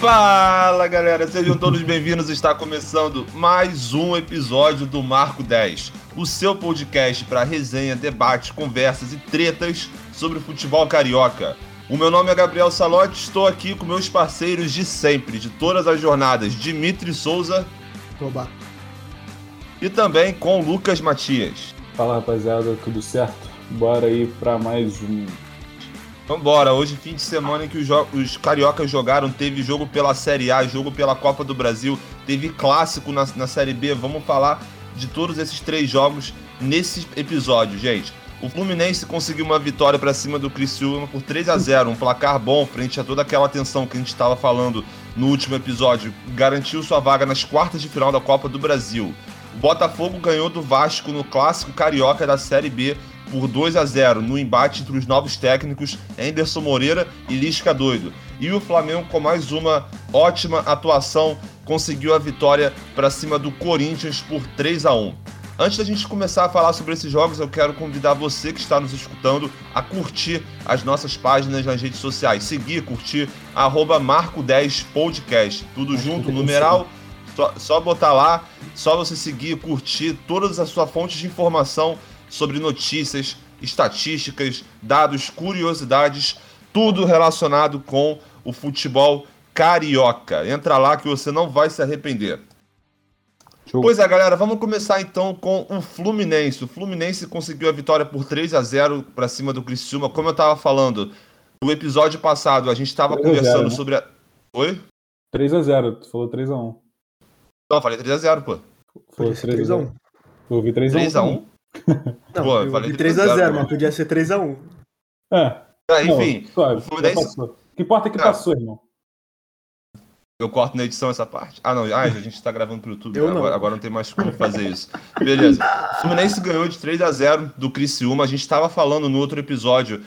Fala galera, sejam todos bem-vindos. Está começando mais um episódio do Marco 10, o seu podcast para resenha, debate, conversas e tretas sobre futebol carioca. O meu nome é Gabriel Salotti, estou aqui com meus parceiros de sempre, de todas as jornadas, Dimitri Souza. Oba. E também com Lucas Matias. Fala rapaziada, tudo certo? Bora aí para mais um Vambora, hoje fim de semana em que os, os, cariocas jogaram, teve jogo pela Série A, jogo pela Copa do Brasil, teve clássico na, na Série B. Vamos falar de todos esses três jogos nesse episódio, gente. O Fluminense conseguiu uma vitória para cima do Criciúma por 3 a 0 um placar bom frente a toda aquela tensão que a gente estava falando no último episódio. Garantiu sua vaga nas quartas de final da Copa do Brasil. O Botafogo ganhou do Vasco no clássico carioca da Série B por 2 a 0 no embate entre os novos técnicos Anderson Moreira e Lisca Doido. E o Flamengo, com mais uma ótima atuação, conseguiu a vitória para cima do Corinthians por 3 a 1. Antes da gente começar a falar sobre esses jogos, eu quero convidar você que está nos escutando a curtir as nossas páginas nas redes sociais. Seguir, curtir, arroba Marco10Podcast. Tudo junto, numeral. Só, só botar lá, só você seguir, curtir todas as suas fontes de informação sobre notícias, estatísticas, dados, curiosidades, tudo relacionado com o futebol carioca. Entra lá que você não vai se arrepender. Show. Pois é, galera, vamos começar então com o Fluminense. O Fluminense conseguiu a vitória por 3 a 0 para cima do Criciúma. Como eu estava falando, no episódio passado a gente estava conversando 0, né? sobre a... Oi? 3 a 0, tu falou 3 a 1. Não, eu falei 3 a 0, pô. Foi 3 a 1. Eu ouvi 3 a 1. 3 a 1? Não, Pô, eu falei 3x0, mas podia ser 3x1. É. Ah, enfim, não, suave, o Fluminense. Que importa é que ah. passou, irmão. Eu corto na edição essa parte. Ah, não. Ah, a gente tá gravando pro YouTube. Agora, não. agora não tem mais como fazer isso. Beleza. O Fluminense ganhou de 3 a 0 do Criciúma. A gente estava falando no outro episódio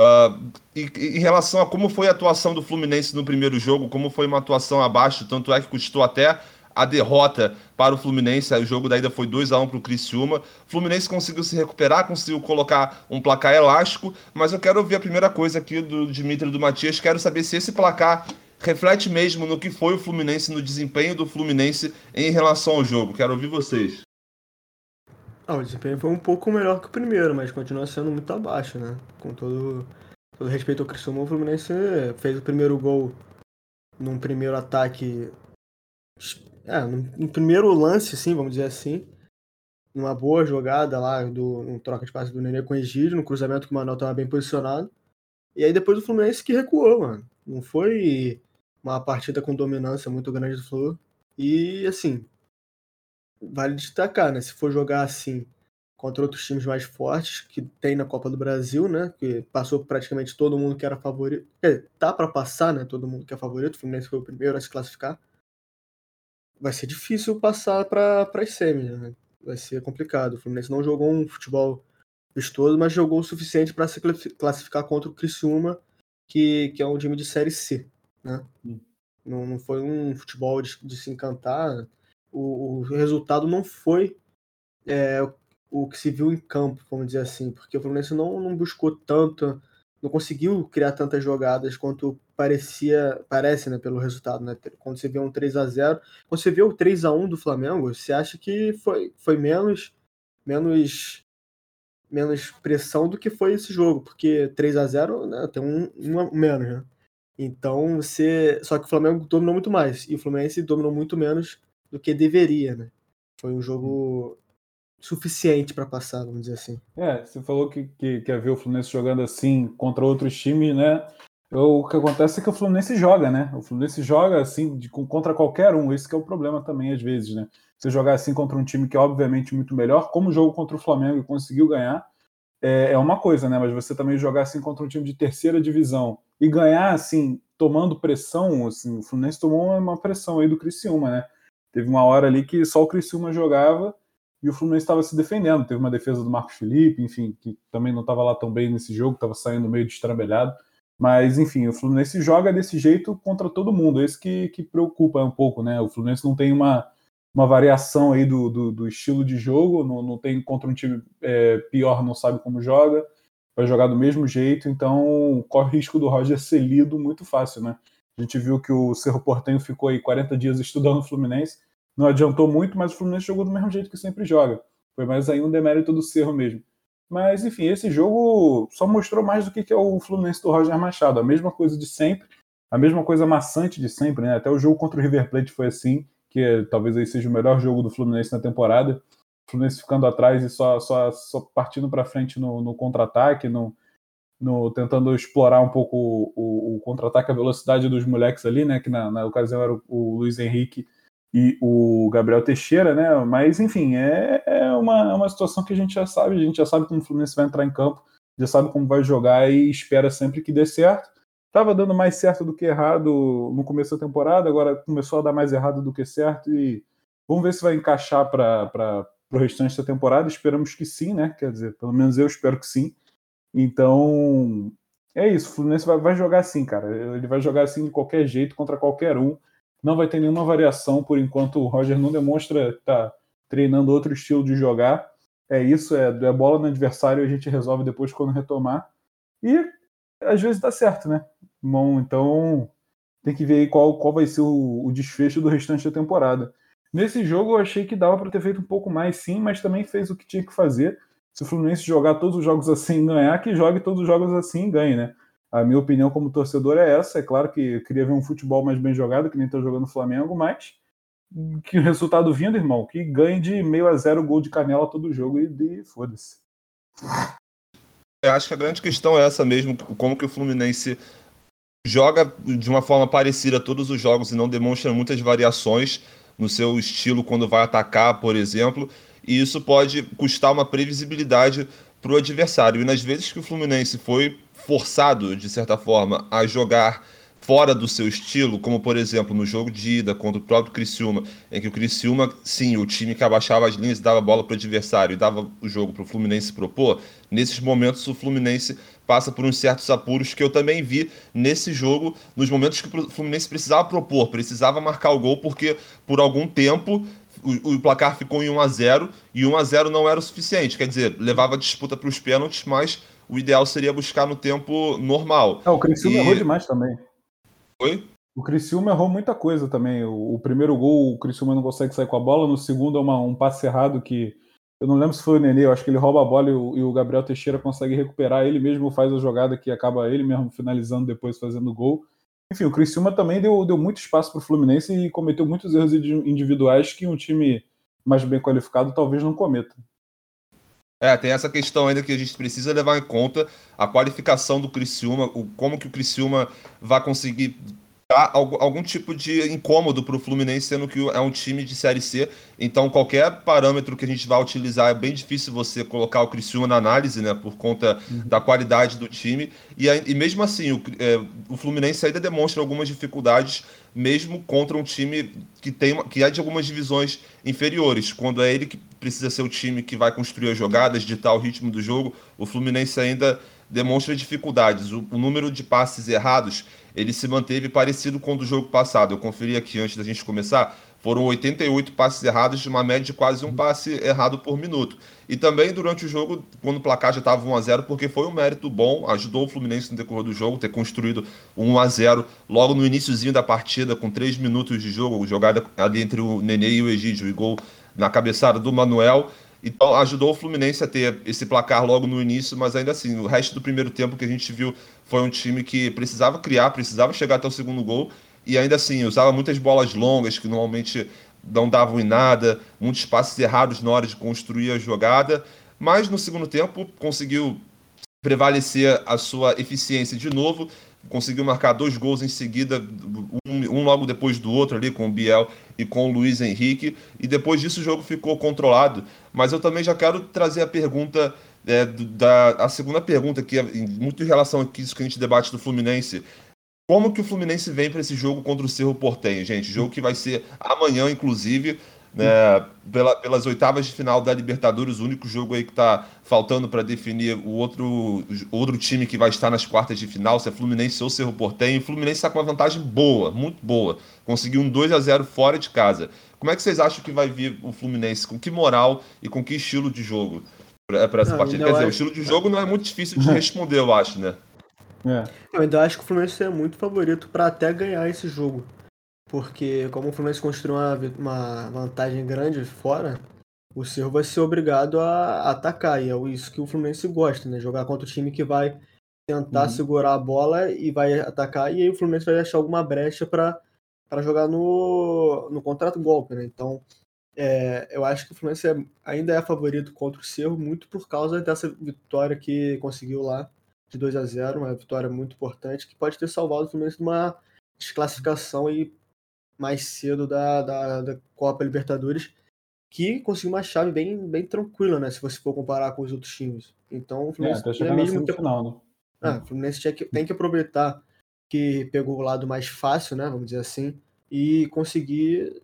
uh, em, em, relação a como foi a atuação do Fluminense no primeiro jogo, como foi uma atuação abaixo, tanto é que custou até a derrota para o Fluminense. O jogo da ida foi 2 a 1 para o Criciúma. O Fluminense conseguiu se recuperar, conseguiu colocar um placar elástico, mas eu quero ouvir a primeira coisa aqui do Dimitri do Matias. Quero saber se esse placar reflete mesmo no que foi o Fluminense, no desempenho do Fluminense em relação ao jogo. Quero ouvir vocês. Ah, o desempenho foi um pouco melhor que o primeiro, mas continua sendo muito abaixo, né? Com todo, todo respeito ao Criciúma, o Fluminense fez o primeiro gol num primeiro ataque é, no, primeiro lance, assim, vamos dizer assim, numa boa jogada lá, do, um troca de passe do Nenê com o Egídio, no cruzamento que o Manuel estava bem posicionado. E aí depois o Fluminense que recuou, mano. Não foi uma partida com dominância muito grande do Flu. E assim, vale destacar, né? Se for jogar assim contra outros times mais fortes que tem na Copa do Brasil, né? Que passou praticamente todo mundo que era favorito. Tá para passar, né? Todo mundo que é favorito. O Fluminense foi o primeiro a se classificar vai ser difícil passar para as semis, né? Vai ser complicado. O Fluminense não jogou um futebol vistoso, mas jogou o suficiente para se classificar contra o Criciúma, que, que é um time de Série C, né? Não, não foi um futebol de, de se encantar. O, o, resultado não foi é, o que se viu em campo, vamos dizer assim, porque o Fluminense não, não buscou tanto não conseguiu criar tantas jogadas quanto parecia, parece, né, pelo resultado, né? Quando você vê um 3 a 0, quando você vê o 3 a 1 do Flamengo, você acha que foi, foi menos menos menos pressão do que foi esse jogo, porque 3 a 0, né, tem um, um menos, né? Então, você, só que o Flamengo dominou muito mais e o Fluminense dominou muito menos do que deveria, né? Foi um jogo suficiente para passar, vamos dizer assim. É, você falou que, que quer ver o Fluminense jogando assim contra outros times, né? O que acontece é que o Fluminense joga, né? O Fluminense joga assim de, contra qualquer um. Esse é o problema também, às vezes, né? Você jogar assim contra um time que é obviamente muito melhor, como o jogo contra o Flamengo e conseguiu ganhar, é, é uma coisa, né? Mas você também jogar assim contra um time de terceira divisão e ganhar assim, tomando pressão, assim, o Fluminense tomou uma pressão aí do Criciúma, né? Teve uma hora ali que só o Criciúma jogava e o Fluminense estava se defendendo. Teve uma defesa do Marcos Felipe, enfim, que também não estava lá tão bem nesse jogo, estava saindo meio destrambelhado. Mas, enfim, o Fluminense joga desse jeito contra todo mundo. Esse que, que preocupa um pouco, né? O Fluminense não tem uma, uma variação aí do, do, do estilo de jogo, não, não tem contra um time é, pior, não sabe como joga, vai jogar do mesmo jeito, então corre o risco do Roger ser lido muito fácil, né? A gente viu que o Cerro Portenho ficou aí 40 dias estudando o Fluminense. Não adiantou muito, mas o Fluminense jogou do mesmo jeito que sempre joga. Foi mais aí um demérito do Cerro mesmo. Mas, enfim, esse jogo só mostrou mais do que é o Fluminense do Roger Machado. A mesma coisa de sempre, a mesma coisa maçante de sempre, né? Até o jogo contra o River Plate foi assim, que é, talvez aí seja o melhor jogo do Fluminense na temporada. O Fluminense ficando atrás e só, só, só partindo para frente no, no contra-ataque, no, no, tentando explorar um pouco o, o, o contra-ataque, a velocidade dos moleques ali, né? Que na, na ocasião era o, o Luiz Henrique e o Gabriel Teixeira, né? Mas enfim, é, é uma, é uma situação que a gente já sabe, a gente já sabe como o Fluminense vai entrar em campo, já sabe como vai jogar e espera sempre que dê certo. Tava dando mais certo do que errado no começo da temporada, agora começou a dar mais errado do que certo e vamos ver se vai encaixar para o restante da temporada. Esperamos que sim, né? Quer dizer, pelo menos eu espero que sim. Então, é isso. O Fluminense vai, vai jogar assim, cara. Ele vai jogar assim de qualquer jeito, contra qualquer um não vai ter nenhuma variação por enquanto o Roger não demonstra que está treinando outro estilo de jogar. É isso, é, é bola no adversário a gente resolve depois quando retomar. E às vezes dá certo, né? Bom, então tem que ver aí qual, qual vai ser o, o desfecho do restante da temporada. Nesse jogo eu achei que dava para ter feito um pouco mais, sim, mas também fez o que tinha que fazer. Se o Fluminense jogar todos os jogos assim e ganhar, que jogue todos os jogos assim e ganhe, né? A minha opinião como torcedor é essa. É claro que eu queria ver um futebol mais bem jogado, que nem está jogando o Flamengo, mas que o resultado vindo, irmão, que ganhe de meio a zero gol de canela todo jogo e de foda-se. Eu acho que a grande questão é essa mesmo, como que o Fluminense joga de uma forma parecida todos os jogos e não demonstra muitas variações no seu estilo quando vai atacar, por exemplo, e isso pode custar uma previsibilidade para o adversário. E nas vezes que o Fluminense foi forçado, de certa forma, a jogar fora do seu estilo, como por exemplo no jogo de ida contra o próprio Criciúma, em que o Criciúma, sim, o time que abaixava as linhas dava bola para o adversário e dava o jogo para o Fluminense propor, nesses momentos o Fluminense passa por uns certos apuros que eu também vi nesse jogo, nos momentos que o Fluminense precisava propor, precisava marcar o gol, porque por algum tempo o, o, placar ficou em 1 a 0 e 1 a 0 não era o suficiente. Quer dizer, levava a disputa para os pênaltis, mas o ideal seria buscar no tempo normal. É, o Criciúma e... errou demais também. Oi? O Criciúma errou muita coisa também. O, o, primeiro gol, o Criciúma não consegue sair com a bola. No segundo é uma, um passe errado que. Eu não lembro se foi o Nenê, eu acho que ele rouba a bola e o, e o, Gabriel Teixeira consegue recuperar. Ele mesmo faz a jogada que acaba ele mesmo finalizando depois fazendo o gol. Enfim, o Criciúma também deu, deu muito espaço para o Fluminense e cometeu muitos erros individuais que um time mais bem qualificado talvez não cometa. É, tem essa questão ainda que a gente precisa levar em conta, a qualificação do Criciúma, o, como que o Criciúma vai conseguir dar algum, algum tipo de incômodo para o Fluminense, sendo que é um time de Série C. Então, qualquer parâmetro que a gente vai utilizar, é bem difícil você colocar o Criciúma na análise, né, por conta uhum. da qualidade do time. E, e mesmo assim, o, é, o Fluminense ainda demonstra algumas dificuldades mesmo contra um time que tem que é de algumas divisões inferiores. Quando é ele que precisa ser o time que vai construir as jogadas, ditar o ritmo do jogo, o Fluminense ainda demonstra dificuldades. O, o número de passes errados ele se manteve parecido com o do jogo passado. Eu conferi aqui antes da gente começar. Foram 88 passes errados, de uma média de quase um passe errado por minuto. E também durante o jogo, quando o placar já estava 1 a 0 porque foi um mérito bom, ajudou o Fluminense no decorrer do jogo, ter construído 1 a 0 logo no iníciozinho da partida, com 3 minutos de jogo, jogada ali entre o Nenê e o Egídio, e gol na cabeçada do Manuel. Então ajudou o Fluminense a ter esse placar logo no início, mas ainda assim, o resto do primeiro tempo que a gente viu foi um time que precisava criar, precisava chegar até o segundo gol. E ainda assim usava muitas bolas longas que normalmente não davam em nada, muitos passes errados na hora de construir a jogada, mas no segundo tempo conseguiu prevalecer a sua eficiência de novo, conseguiu marcar dois gols em seguida, um, um, logo depois do outro ali com o Biel e com o Luiz Henrique, e depois disso o jogo ficou controlado. Mas eu também já quero trazer a pergunta é, da a segunda pergunta que é muito em relação a isso que a gente debate do Fluminense. Como que o Fluminense vem para esse jogo contra o Cerro Portenho, gente? Jogo que vai ser amanhã, inclusive, né, pela, pelas oitavas de final da Libertadores, o único jogo aí que está faltando para definir o outro, outro time que vai estar nas quartas de final, se é Fluminense ou Cerro Portenho. O Fluminense está com uma vantagem boa, muito boa. Conseguiu um 2 a 0 fora de casa. Como é que vocês acham que vai vir o Fluminense? Com que moral e com que estilo de jogo para essa partida? Quer dizer, o estilo de jogo não é muito difícil de responder, eu acho, né? É. Eu ainda acho que o Fluminense é muito favorito para até ganhar esse jogo. Porque como o Fluminense construiu uma, uma vantagem grande fora, o Cerro vai ser obrigado a atacar. E é isso que o Fluminense gosta, né? Jogar contra o time que vai tentar uhum. segurar a bola e vai atacar. E aí o Fluminense vai achar alguma brecha para jogar no, no contrato golpe, né? Então, é, eu acho que o Fluminense é, ainda é favorito contra o Cerro, muito por causa dessa vitória que conseguiu lá de 2 a 0 uma vitória muito importante que pode ter salvado o Fluminense de uma desclassificação aí mais cedo da, da, da Copa Libertadores, que conseguiu uma chave bem, bem tranquila, né? Se você for comparar com os outros times. Então o Fluminense é, tá mesmo que... final, né? Ah, o Fluminense que, tem que aproveitar que pegou o lado mais fácil, né? Vamos dizer assim, e conseguir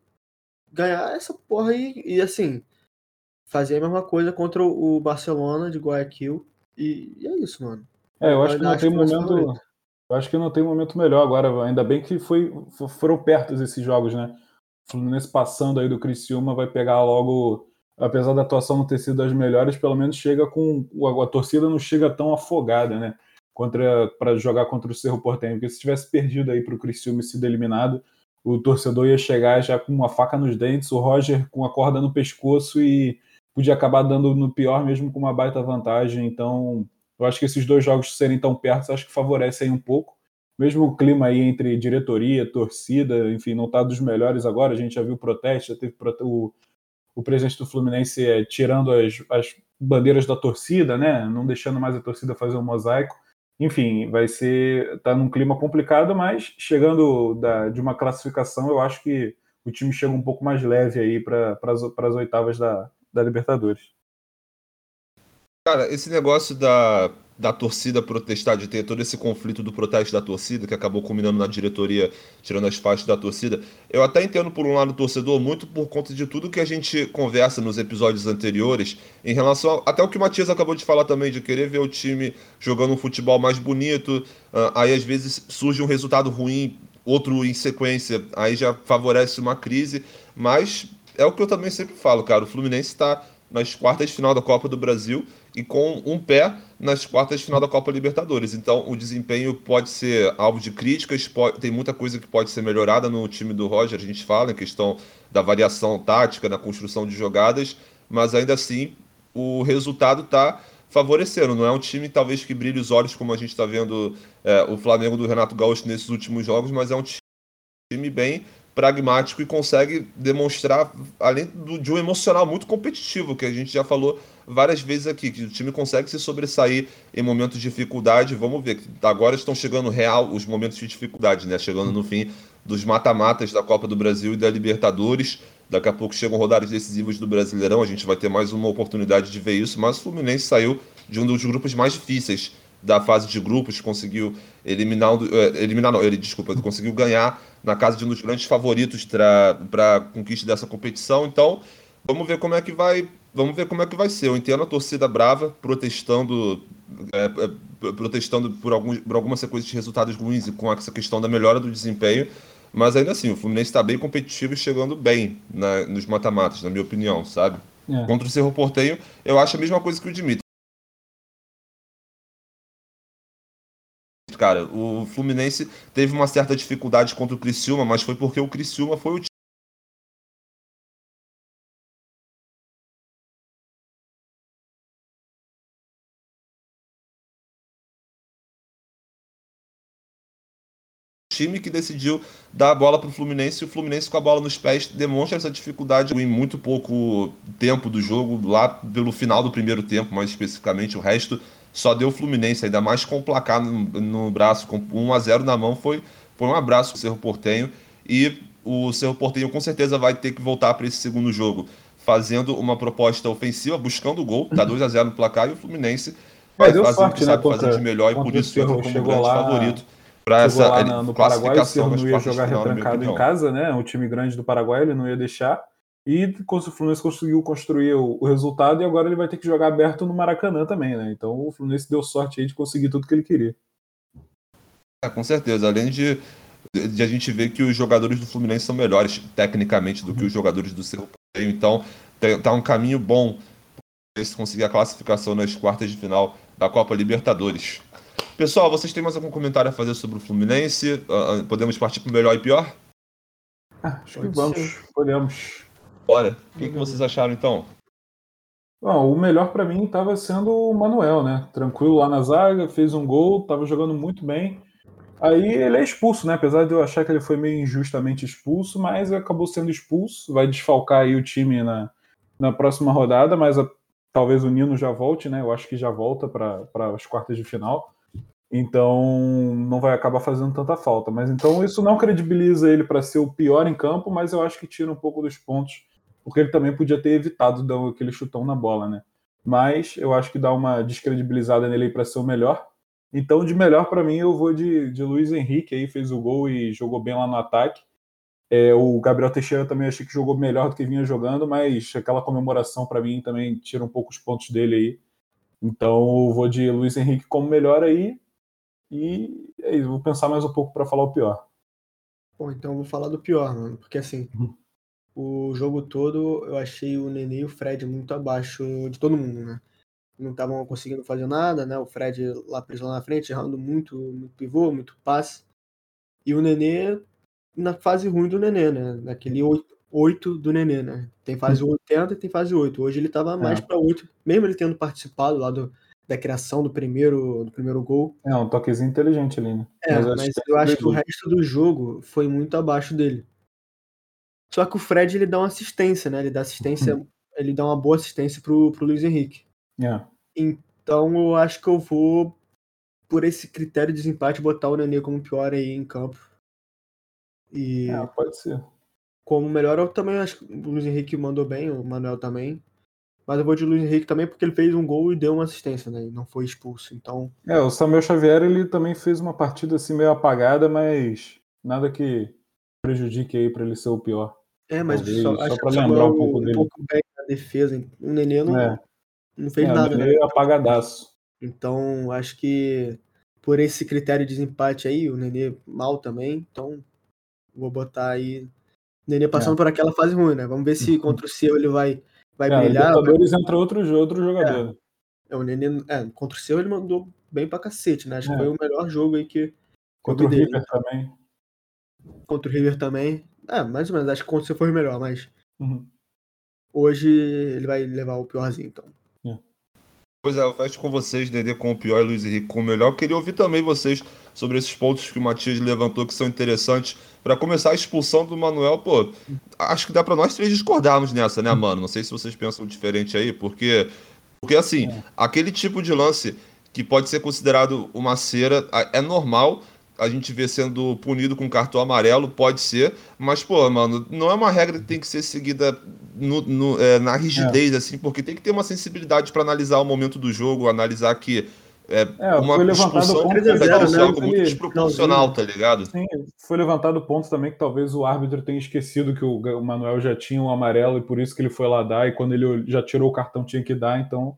ganhar essa porra aí. E assim, fazer a mesma coisa contra o Barcelona de Guayaquil. E, e é isso, mano. É, eu acho que não tem momento. Eu acho que não tem momento melhor agora. Ainda bem que foi, foram perto esses jogos, né? Fluminense passando aí do Criciúma vai pegar logo, apesar da atuação não ter sido das melhores, pelo menos chega com a, a torcida não chega tão afogada, né? Para jogar contra o Cerro Porteño, porque se tivesse perdido aí para o Criciúma e sido eliminado, o torcedor ia chegar já com uma faca nos dentes, o Roger com a corda no pescoço e podia acabar dando no pior mesmo com uma baita vantagem. Então, eu acho que esses dois jogos serem tão perto, acho que favorecem um pouco. Mesmo o clima aí entre diretoria, torcida, enfim, não está dos melhores agora. A gente já viu protesto, já teve o, o presidente do Fluminense é, tirando as, as bandeiras da torcida, né? Não deixando mais a torcida fazer um mosaico. Enfim, vai ser. tá num clima complicado, mas chegando da, de uma classificação, eu acho que o time chega um pouco mais leve aí para as oitavas da, da Libertadores. Cara, esse negócio da, da torcida protestar, de ter todo esse conflito do protesto da torcida, que acabou culminando na diretoria, tirando as faixas da torcida, eu até entendo por um lado o torcedor, muito por conta de tudo que a gente conversa nos episódios anteriores, em relação a, até o que o Matias acabou de falar também, de querer ver o time jogando um futebol mais bonito, uh, aí às vezes surge um resultado ruim, outro em sequência, aí já favorece uma crise, mas é o que eu também sempre falo, cara, o Fluminense está nas quartas de final da Copa do Brasil, e com um pé nas quartas de final da Copa Libertadores. Então, o desempenho pode ser alvo de críticas, pode, tem muita coisa que pode ser melhorada no time do Roger, a gente fala em questão da variação tática, na construção de jogadas, mas ainda assim o resultado está favorecendo. Não é um time talvez que brilhe os olhos como a gente está vendo é, o Flamengo do Renato Gaúcho nesses últimos jogos, mas é um time bem pragmático e consegue demonstrar, além do, de um emocional muito competitivo, que a gente já falou várias vezes aqui, que o time consegue se sobressair em momentos de dificuldade. Vamos ver, agora estão chegando real os momentos de dificuldade, né? Chegando no fim dos mata-matas da Copa do Brasil e da Libertadores. Daqui a pouco chegam rodadas decisivas do Brasileirão, a gente vai ter mais uma oportunidade de ver isso, mas o Fluminense saiu de um dos grupos mais difíceis da fase de grupos, conseguiu eliminar, eh, eliminar não, ele, desculpa, conseguiu ganhar na casa de um dos grandes favoritos para a conquista dessa competição. Então, vamos ver como é que vai, vamos ver como é que vai ser. Eu entendo a torcida brava protestando, é, é, protestando por, alguns, por algumas sequências de resultados ruins e com essa questão da melhora do desempenho. Mas ainda assim, o Fluminense está bem competitivo e chegando bem na, nos mata-matas, na minha opinião, sabe? É. Contra o Cerro Porteio, eu acho a mesma coisa que o Dimitri. Cara. O Fluminense teve uma certa dificuldade contra o Criciúma, mas foi porque o Criciúma foi o time que decidiu dar a bola para o Fluminense e o Fluminense com a bola nos pés demonstra essa dificuldade em muito pouco tempo do jogo, lá pelo final do primeiro tempo, mais especificamente, o resto só deu o Fluminense, ainda mais com o placar no, no braço, com 1 a 0 na mão, foi, foi um abraço para o Cerro Portenho. E o Cerro Portenho com certeza vai ter que voltar para esse segundo jogo, fazendo uma proposta ofensiva, buscando o gol, tá 2 a 0 no placar, e o Fluminense vai fazer o que sabe né, fazer de melhor, e por isso entra como grande lá, favorito para essa lá no Paraguai, o Cerro não ia jogar retrancado em casa, né? Um time grande do Paraguai, ele não ia deixar. E o Fluminense conseguiu construir o, o, resultado e agora ele vai ter que jogar aberto no Maracanã também, né? Então o Fluminense deu sorte aí de conseguir tudo que ele queria. É, com certeza. Além de, de a gente ver que os jogadores do Fluminense são melhores tecnicamente do que os jogadores do Cerro Então tá um caminho bom para conseguir a classificação nas quartas de final da Copa Libertadores. Pessoal, vocês têm mais algum comentário a fazer sobre o Fluminense? Uh, podemos partir para o melhor e pior? Ah, acho que vamos, podemos. Bora. O que, que vocês acharam então? Bom, o melhor para mim estava sendo o Manuel, né? Tranquilo lá na zaga, fez um gol, estava jogando muito bem. Aí ele é expulso, né? Apesar de eu achar que ele foi meio injustamente expulso, mas acabou sendo expulso. Vai desfalcar aí o time na, na próxima rodada, mas a, talvez o Nino já volte, né? Eu acho que já volta para as quartas de final. Então não vai acabar fazendo tanta falta. Mas então isso não credibiliza ele para ser o pior em campo, mas eu acho que tira um pouco dos pontos, porque ele também podia ter evitado dar aquele chutão na bola, né? Mas eu acho que dá uma descredibilizada nele para ser o melhor. Então, de melhor para mim, eu vou de, de Luiz Henrique, aí fez o gol e jogou bem lá no ataque. É, o Gabriel Teixeira também achei que jogou melhor do que vinha jogando, mas aquela comemoração para mim também tira um pouco os pontos dele aí. Então, eu vou de Luiz Henrique como melhor aí. E é isso, vou pensar mais um pouco para falar o pior. Bom, então eu vou falar do pior, mano, porque assim, uhum. O jogo todo eu achei o Nenê e o Fred muito abaixo de todo mundo, né? não estavam conseguindo fazer nada, né? O Fred lá preso lá na frente, errando muito, muito pivô, muito passe. E o Nenê na fase ruim do Nenê, né? Naquele 8, do Nenê, né? Tem fase 80 e tem fase 8. Hoje ele estava mais é. para 8, mesmo ele tendo participado lá do, da criação do primeiro, do primeiro gol. É, um toquezinho inteligente ali, né? É, mas, mas eu acho que o resto do jogo foi muito abaixo dele. Só que o Fred ele dá uma assistência, né? Ele dá assistência, hum. ele dá uma boa assistência pro, pro Luiz Henrique. Yeah. Então eu acho que eu vou, por esse critério de desempate, botar o Nenê como pior aí em campo. E é, pode ser. Como melhor, eu também acho que o Luiz Henrique mandou bem, o Manuel também. Mas eu vou de Luiz Henrique também porque ele fez um gol e deu uma assistência, né? E não foi expulso. Então. É, o Samuel Xavier ele também fez uma partida assim meio apagada, mas nada que prejudique aí para ele ser o pior. É, mas Talvez, só, só para lembrar um pouco dele. Um pouco bem na defesa. O Nenê não, é não fez é, nada. Né? apagadaço. Então, acho que por esse critério de desempate aí, o Nenê mal também. Então, vou botar aí. O Nenê passando é. por aquela fase ruim, né? Vamos ver se contra o seu ele vai, vai é, brilhar. Libertadores entra outro, outro jogador. É, o Nenê, é, contra o seu ele mandou bem pra cacete, né? Acho que é. foi o melhor jogo aí que. Contra o dele. River também. Contra o River também. É, mais ou menos. Acho que contra o seu foi o melhor, mas. Uhum. Hoje ele vai levar o piorzinho, então. Pois é, eu fecho com vocês, Dede com o pior e Luiz Henrique com o melhor. Eu queria ouvir também vocês sobre esses pontos que o Matias levantou que são interessantes. Para começar, a expulsão do Manuel, pô, acho que dá para nós três discordarmos nessa, né, mano? Não sei se vocês pensam diferente aí, porque, porque assim, é. aquele tipo de lance que pode ser considerado uma cera é normal, a gente vê sendo punido com cartão amarelo, pode ser, mas, pô, mano, não é uma regra que tem que ser seguida no, no, é, na rigidez, é. assim, porque tem que ter uma sensibilidade para analisar o momento do jogo, analisar que é, é uma ponto é zero, né? algo muito desproporcional, tá ligado? Sim, foi levantado ponto também que talvez o árbitro tenha esquecido que o Manuel já tinha um amarelo e por isso que ele foi lá dar, e quando ele já tirou o cartão tinha que dar, então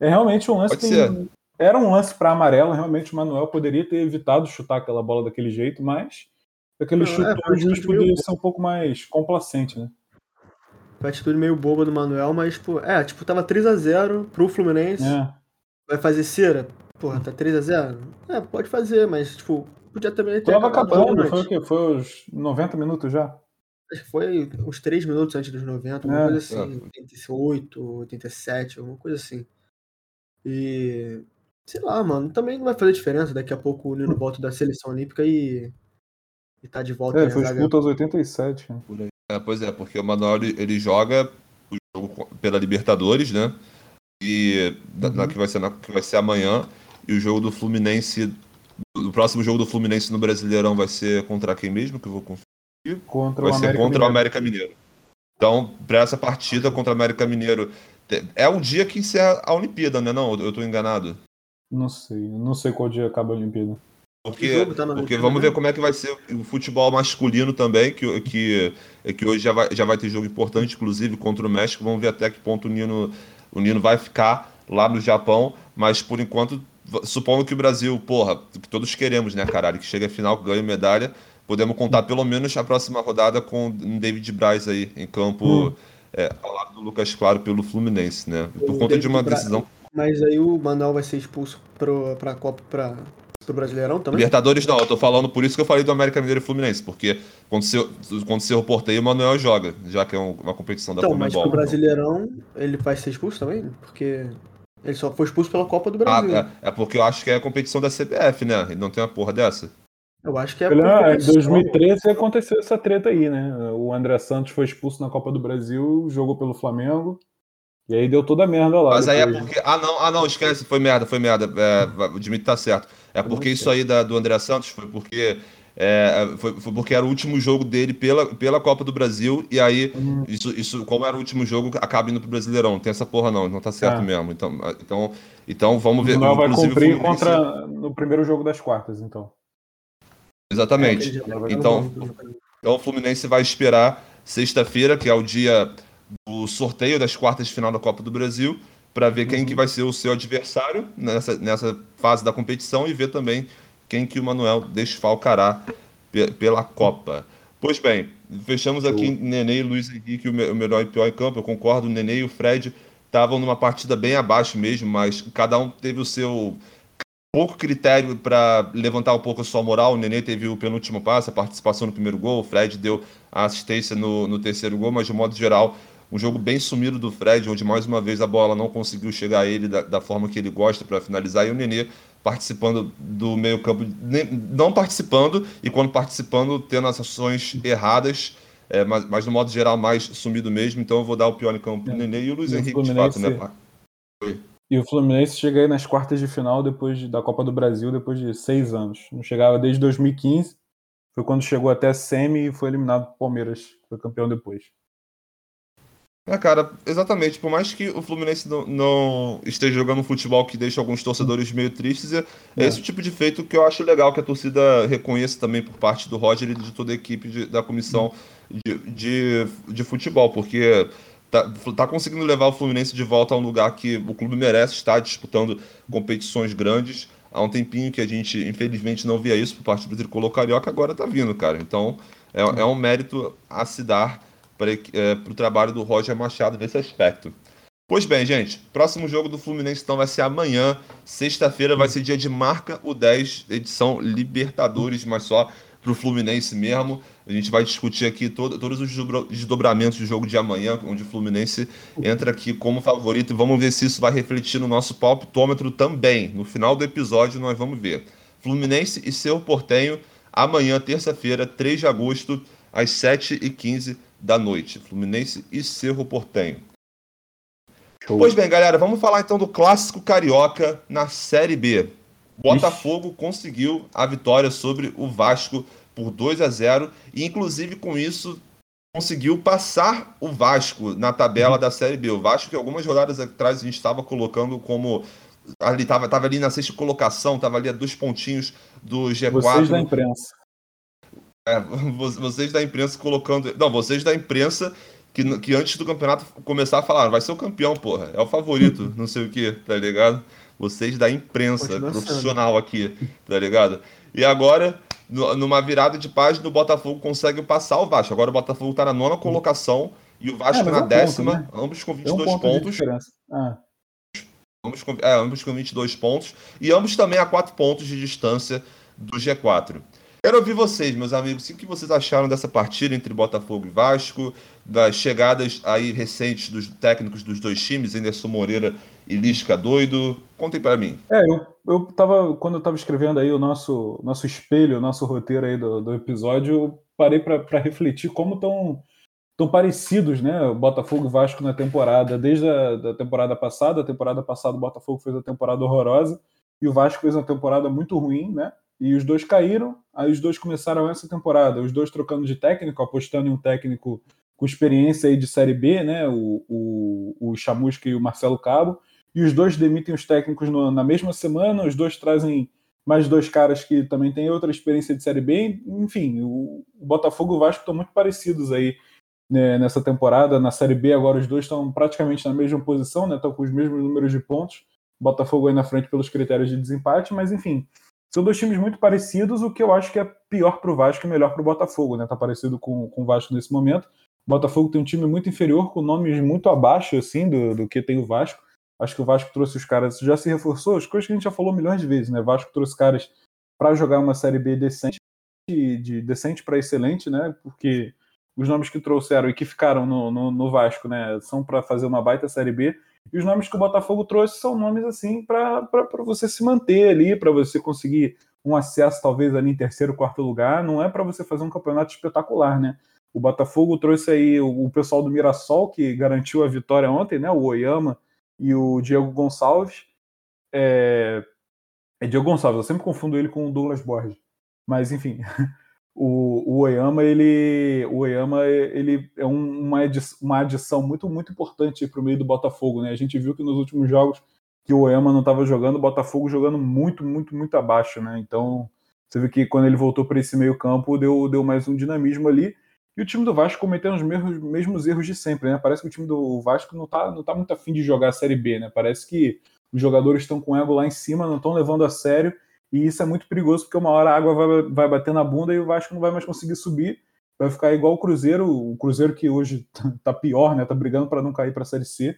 é realmente um lance Pode que ser era um lance para amarelo, realmente o Manuel poderia ter evitado chutar aquela bola daquele jeito, mas aquele chute é, o juiz poderia ser um pouco mais complacente, né? Foi atitude meio boba do Manuel, mas, tipo, é, tipo, tava 3x0 pro Fluminense. É. Vai fazer cera? Porra, tá 3x0? É, pode fazer, mas, tipo, podia também ter. Tava acabando, foi o quê? Foi os 90 minutos já? Acho que foi uns 3 minutos antes dos 90, uma é. coisa assim, 88, 87, alguma coisa assim. E Sei lá, mano, também não vai fazer diferença. Daqui a pouco o Nino volta da seleção olímpica e, e tá de volta. É, foi expulso aos 87. Né? É, pois é, porque o Manuel ele joga o jogo pela Libertadores, né? E uhum. na, que, vai ser na, que vai ser amanhã. E o jogo do Fluminense. O próximo jogo do Fluminense no Brasileirão vai ser contra quem mesmo? Que eu vou conferir. Contra vai o ser América contra Mineiro. o América Mineiro. Então, para essa partida contra o América Mineiro, é o dia que encerra a Olimpíada, né? Não, eu tô enganado. Não sei, não sei qual dia acaba a Olimpíada. Porque, tá porque vamos ver como é que vai ser o futebol masculino também, que, que, que hoje já vai, já vai ter jogo importante, inclusive contra o México. Vamos ver até que ponto o Nino, o Nino vai ficar lá no Japão, mas por enquanto, supondo que o Brasil, porra, que todos queremos, né, caralho, que chegue a final, que ganhe medalha, podemos contar pelo menos a próxima rodada com o David Braz aí em campo, hum. é, ao lado do Lucas Claro pelo Fluminense, né? Por o conta David de uma decisão Mas aí o Manuel vai ser expulso pro, pra Copa, pra, pro Brasileirão também? Libertadores não, eu tô falando por isso que eu falei do América Mineiro e Fluminense, porque quando você, quando você reportei, o Manuel joga, já que é uma competição da Então, mas Comebol. pro Brasileirão ele vai ser expulso também? Porque ele só foi expulso pela Copa do Ah, Brasil. é, é porque eu acho que é a competição da CBF, né? Ele não tem uma porra dessa. Eu acho que é por ah, em competição. 2013 aconteceu essa treta aí, né? O André Santos foi expulso na Copa do Brasil, jogou pelo Flamengo. E aí deu toda a merda lá. Mas aí é depois. porque. Ah, não, ah, não, esquece, foi merda, foi merda. É, o tá certo. É porque isso aí da- do André Santos foi porque. é, foi, foi porque era o último jogo dele pela, pela Copa do Brasil, e aí, Hum. isso, isso, como era o último jogo, acaba indo pro Brasileirão. Não tem essa porra, não, não tá certo Ah. mesmo. Então, então, então vamos ver. Manuel vai cumprir contra no primeiro jogo das quartas, então. Exatamente. Tá Então-. Então o Fluminense vai esperar sexta-feira, que é o dia do sorteio das quartas de final da Copa do Brasil, para ver quem Uhum. que vai ser o seu adversário nessa, nessa fase da competição e ver também quem que o Manuel desfalcará pe- pela Copa. Pois bem, fechamos aqui Nenê e Luiz Henrique, o me- o melhor e pior em campo. Eu concordo, o Nenê e o Fred estavam numa partida bem abaixo mesmo, mas cada um teve o seu pouco critério para levantar um pouco a sua moral. O Nenê teve o penúltimo passe, a participação no primeiro gol, o Fred deu a assistência no, no terceiro gol, mas de modo geral, um jogo bem sumido do Fred, onde mais uma vez a bola não conseguiu chegar a ele da, da forma que ele gosta para finalizar, e o Nenê participando do meio-campo, não participando, e quando participando, tendo as ações erradas. é, mas, mas no modo geral, mais sumido mesmo. Então eu vou dar o pior em campo pro É. Nenê e o Luiz E o Henrique, de fato, né? Fluminense- E o Fluminense chega aí nas quartas de final depois de- da Copa do Brasil, depois de seis anos. Não chegava desde 2015. Foi quando chegou até a semi e foi eliminado pro Palmeiras, que foi campeão depois. É, cara, exatamente. Por mais que o Fluminense não, não esteja jogando um futebol que deixa alguns torcedores meio tristes, é, é esse tipo de feito que eu acho legal que a torcida reconheça também por parte do Roger e de toda a equipe de- da comissão de, de, de futebol, porque tá, tá conseguindo levar o Fluminense de volta a um lugar que o clube merece estar disputando competições grandes. Há um tempinho que a gente, infelizmente, não via isso por parte do Tricolor Carioca, agora tá vindo, cara. Então, é, é um mérito a se dar para o trabalho do Roger Machado nesse aspecto. Pois bem, gente, próximo jogo do Fluminense então vai ser amanhã, sexta-feira vai ser dia de marca o 10, edição Libertadores, mas só para o Fluminense mesmo. A gente vai discutir aqui todo- todos os desdobra- desdobramentos do jogo de amanhã, onde o Fluminense entra aqui como favorito e vamos ver se isso vai refletir no nosso palpitômetro também. No final do episódio nós vamos ver. Fluminense e seu Portenho, amanhã, terça-feira, 3 de agosto, às 7h15 da noite. Fluminense e Cerro Portenho. Show. Pois bem, galera, vamos falar então do clássico carioca na Série B. Botafogo conseguiu a vitória sobre o Vasco por 2 a 0 e inclusive com isso conseguiu passar o Vasco na tabela da Série B. O Vasco que algumas rodadas atrás a gente estava colocando como ali estava tava ali na sexta colocação, estava ali a dois pontinhos do G4. Vocês da imprensa. É, vo- vocês da imprensa colocando. Não, vocês da imprensa que, que antes do campeonato começar a falar, vai ser o campeão, porra. É o favorito, não sei o que, tá ligado? Vocês da imprensa profissional aqui, tá ligado? E agora, numa virada de página, o Botafogo consegue passar o Vasco. Agora o Botafogo tá na nona colocação e o Vasco É, na é um ponto, décima, né? ambos com Tem um 22 ponto de pontos. Ah, Ambos com, é, ambos com 22 pontos. E ambos também a 4 pontos de distância do G4. Quero ouvir vocês, meus amigos. O que vocês acharam dessa partida entre Botafogo e Vasco? Das chegadas aí recentes dos técnicos dos dois times, Anderson Moreira e Lisca Doido? Contem para mim. É, eu, eu tava, quando eu tava escrevendo aí o nosso, nosso espelho, o nosso roteiro aí do, do episódio, eu parei para refletir como estão tão parecidos, né? Botafogo e Vasco na temporada, desde a da temporada passada. A temporada passada o Botafogo fez a temporada horrorosa e o Vasco fez uma temporada muito ruim, né? E os dois caíram, aí os dois começaram essa temporada, os dois trocando de técnico, apostando em um técnico com experiência aí de Série B, né? O, o, o Chamusca e o Marcelo Cabo. E os dois demitem os técnicos no- na mesma semana, os dois trazem mais dois caras que também têm outra experiência de Série B, enfim, o, o Botafogo e o Vasco estão muito parecidos aí né, nessa temporada, na Série B agora os dois estão praticamente na mesma posição, né, estão com os mesmos números de pontos, Botafogo aí na frente pelos critérios de desempate, mas enfim, são dois times muito parecidos, o que eu acho que é pior para o Vasco e melhor para o Botafogo, né, tá parecido com, com o Vasco nesse momento, o Botafogo tem um time muito inferior, com nomes muito abaixo, assim, do, do que tem o Vasco, Acho que o Vasco trouxe os caras, já se reforçou, as coisas que a gente já falou milhões de vezes, né? O Vasco trouxe caras para jogar uma Série B decente, de decente para excelente, né? Porque os nomes que trouxeram e que ficaram no, no, no Vasco, né, são para fazer uma baita Série B. E os nomes que o Botafogo trouxe são nomes assim para você se manter ali, para você conseguir um acesso talvez ali em terceiro, quarto lugar. Não é para você fazer um campeonato espetacular, né? O Botafogo trouxe aí o, o pessoal do Mirassol que garantiu a vitória ontem, né? O Oyama e o Diego Gonçalves. É, é Diego Gonçalves, eu sempre confundo ele com o Douglas Borges. Mas enfim, o, o Oyama ele o Oyama ele é um, uma, uma adição muito muito importante para o meio do Botafogo né? A gente viu que nos últimos jogos que o Oyama não estava jogando o Botafogo jogando muito muito muito abaixo né? Então você vê que quando ele voltou para esse meio campo deu deu mais um dinamismo ali. E o time do Vasco cometendo os mesmos, mesmos erros de sempre né? Parece que o time do Vasco não está não tá muito afim de jogar a Série B né? Parece que os jogadores estão com o ego lá em cima não estão levando a sério e isso é muito perigoso porque uma hora a água vai, vai bater na bunda e o Vasco não vai mais conseguir subir. Vai ficar igual o Cruzeiro, o Cruzeiro que hoje tá pior, né? Tá brigando para não cair para a Série C.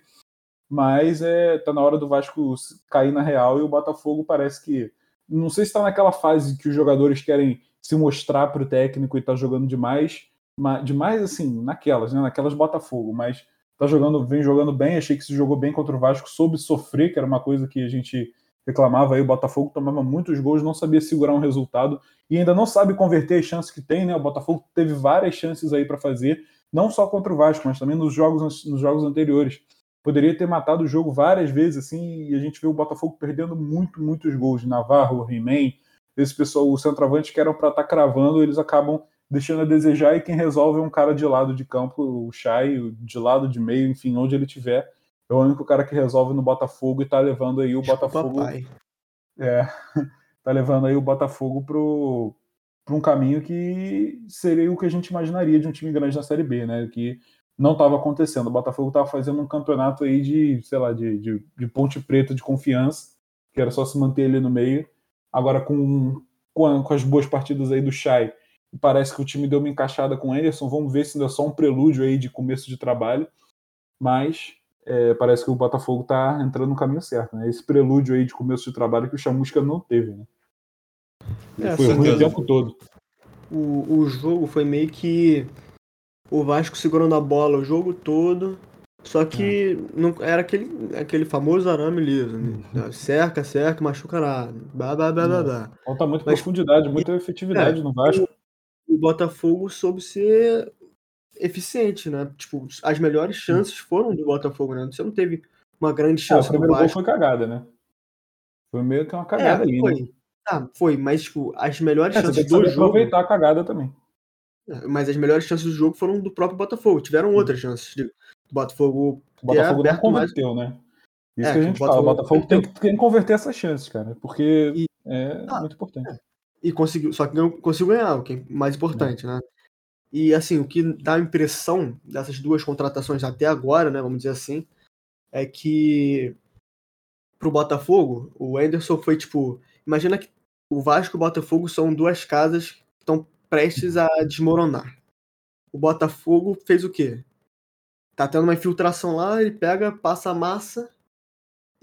Mas é, tá na hora do Vasco cair na real e o Botafogo parece que não sei se está naquela fase que os jogadores querem se mostrar para o técnico e tá jogando demais, demais assim, naquelas, né? Naquelas Botafogo, mas tá jogando, vem jogando bem, achei que se jogou bem contra o Vasco, soube sofrer, que era uma coisa que a gente reclamava aí, o Botafogo tomava muitos gols, não sabia segurar um resultado e ainda não sabe converter as chances que tem, né? O Botafogo teve várias chances aí para fazer, não só contra o Vasco, mas também nos jogos, nos jogos anteriores. Poderia ter matado o jogo várias vezes, assim, e a gente vê o Botafogo perdendo muito, muitos gols. Navarro, He-Man, esse pessoal, os centroavantes que eram para estar tá cravando, eles acabam deixando a desejar e quem resolve é um cara de lado de campo, o Chay, de lado de meio, enfim, onde ele tiver é o único cara que resolve no Botafogo e tá levando aí o Botafogo. Papai. É, tá levando aí o Botafogo pro, pro um caminho que seria o que a gente imaginaria de um time grande na Série B, né? Que não estava acontecendo. O Botafogo estava fazendo um campeonato aí de, sei lá, de, de, de, ponte preta de confiança, que era só se manter ali no meio. Agora com, com, com as boas partidas aí do Chay, parece que o time deu uma encaixada com o Anderson. Vamos ver se ainda é só um prelúdio aí de começo de trabalho. Mas é, parece que o Botafogo está entrando no caminho certo, né? Esse prelúdio aí de começo de trabalho que o Chamusca não teve, né? É, foi ruim o tempo todo. O, o jogo foi meio que o Vasco segurando a bola o jogo todo, só que é. não era aquele, aquele famoso arame liso, né? Uhum. Cerca, cerca, machuca nada. Blá, blá, blá, blá, blá. Falta muita Mas, profundidade, muita efetividade é, no Vasco. O, o Botafogo soube ser eficiente, né? Tipo, as melhores chances foram do Botafogo, né? Você não teve uma grande chance. Ah, o primeiro gol foi cagada, né? Foi meio que uma cagada é, ali, foi. né? Tá, foi, mas tipo, as melhores é, chances do jogo. aproveitar a cagada também. É, mas as melhores chances do jogo foram do próprio Botafogo. Tiveram outras chances do Botafogo. O Botafogo não converteu, mais... né? Isso é, que a gente fala. O Botafogo tem que, tem que, converter essas chances, cara, porque e... é ah, muito importante. É. E conseguiu, só que não conseguiu ganhar, o que é mais importante, né? E assim, o que dá a impressão dessas duas contratações até agora, né, vamos dizer assim, é que pro Botafogo, o Anderson foi tipo, imagina que o Vasco e o Botafogo são duas casas que estão prestes a desmoronar. O Botafogo fez o quê? Tá tendo uma infiltração lá, ele pega, passa a massa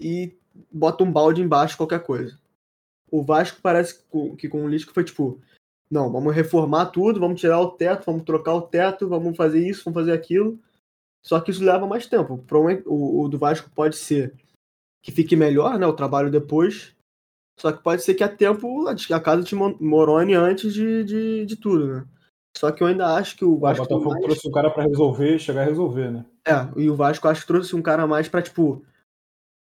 e bota um balde embaixo, qualquer coisa. O Vasco parece que com o Lisco foi tipo, não, vamos reformar tudo, vamos tirar o teto, vamos trocar o teto, vamos fazer isso, vamos fazer aquilo. Só que isso leva mais tempo. O, o do Vasco pode ser que fique melhor, né? O trabalho depois. Só que pode ser que a tempo a casa te morone antes de, de, de tudo, né? Só que eu ainda acho que o Vasco. O Botafogo mais... trouxe um cara para resolver, chegar a resolver, né? É, e o Vasco acho que trouxe um cara mais para tipo,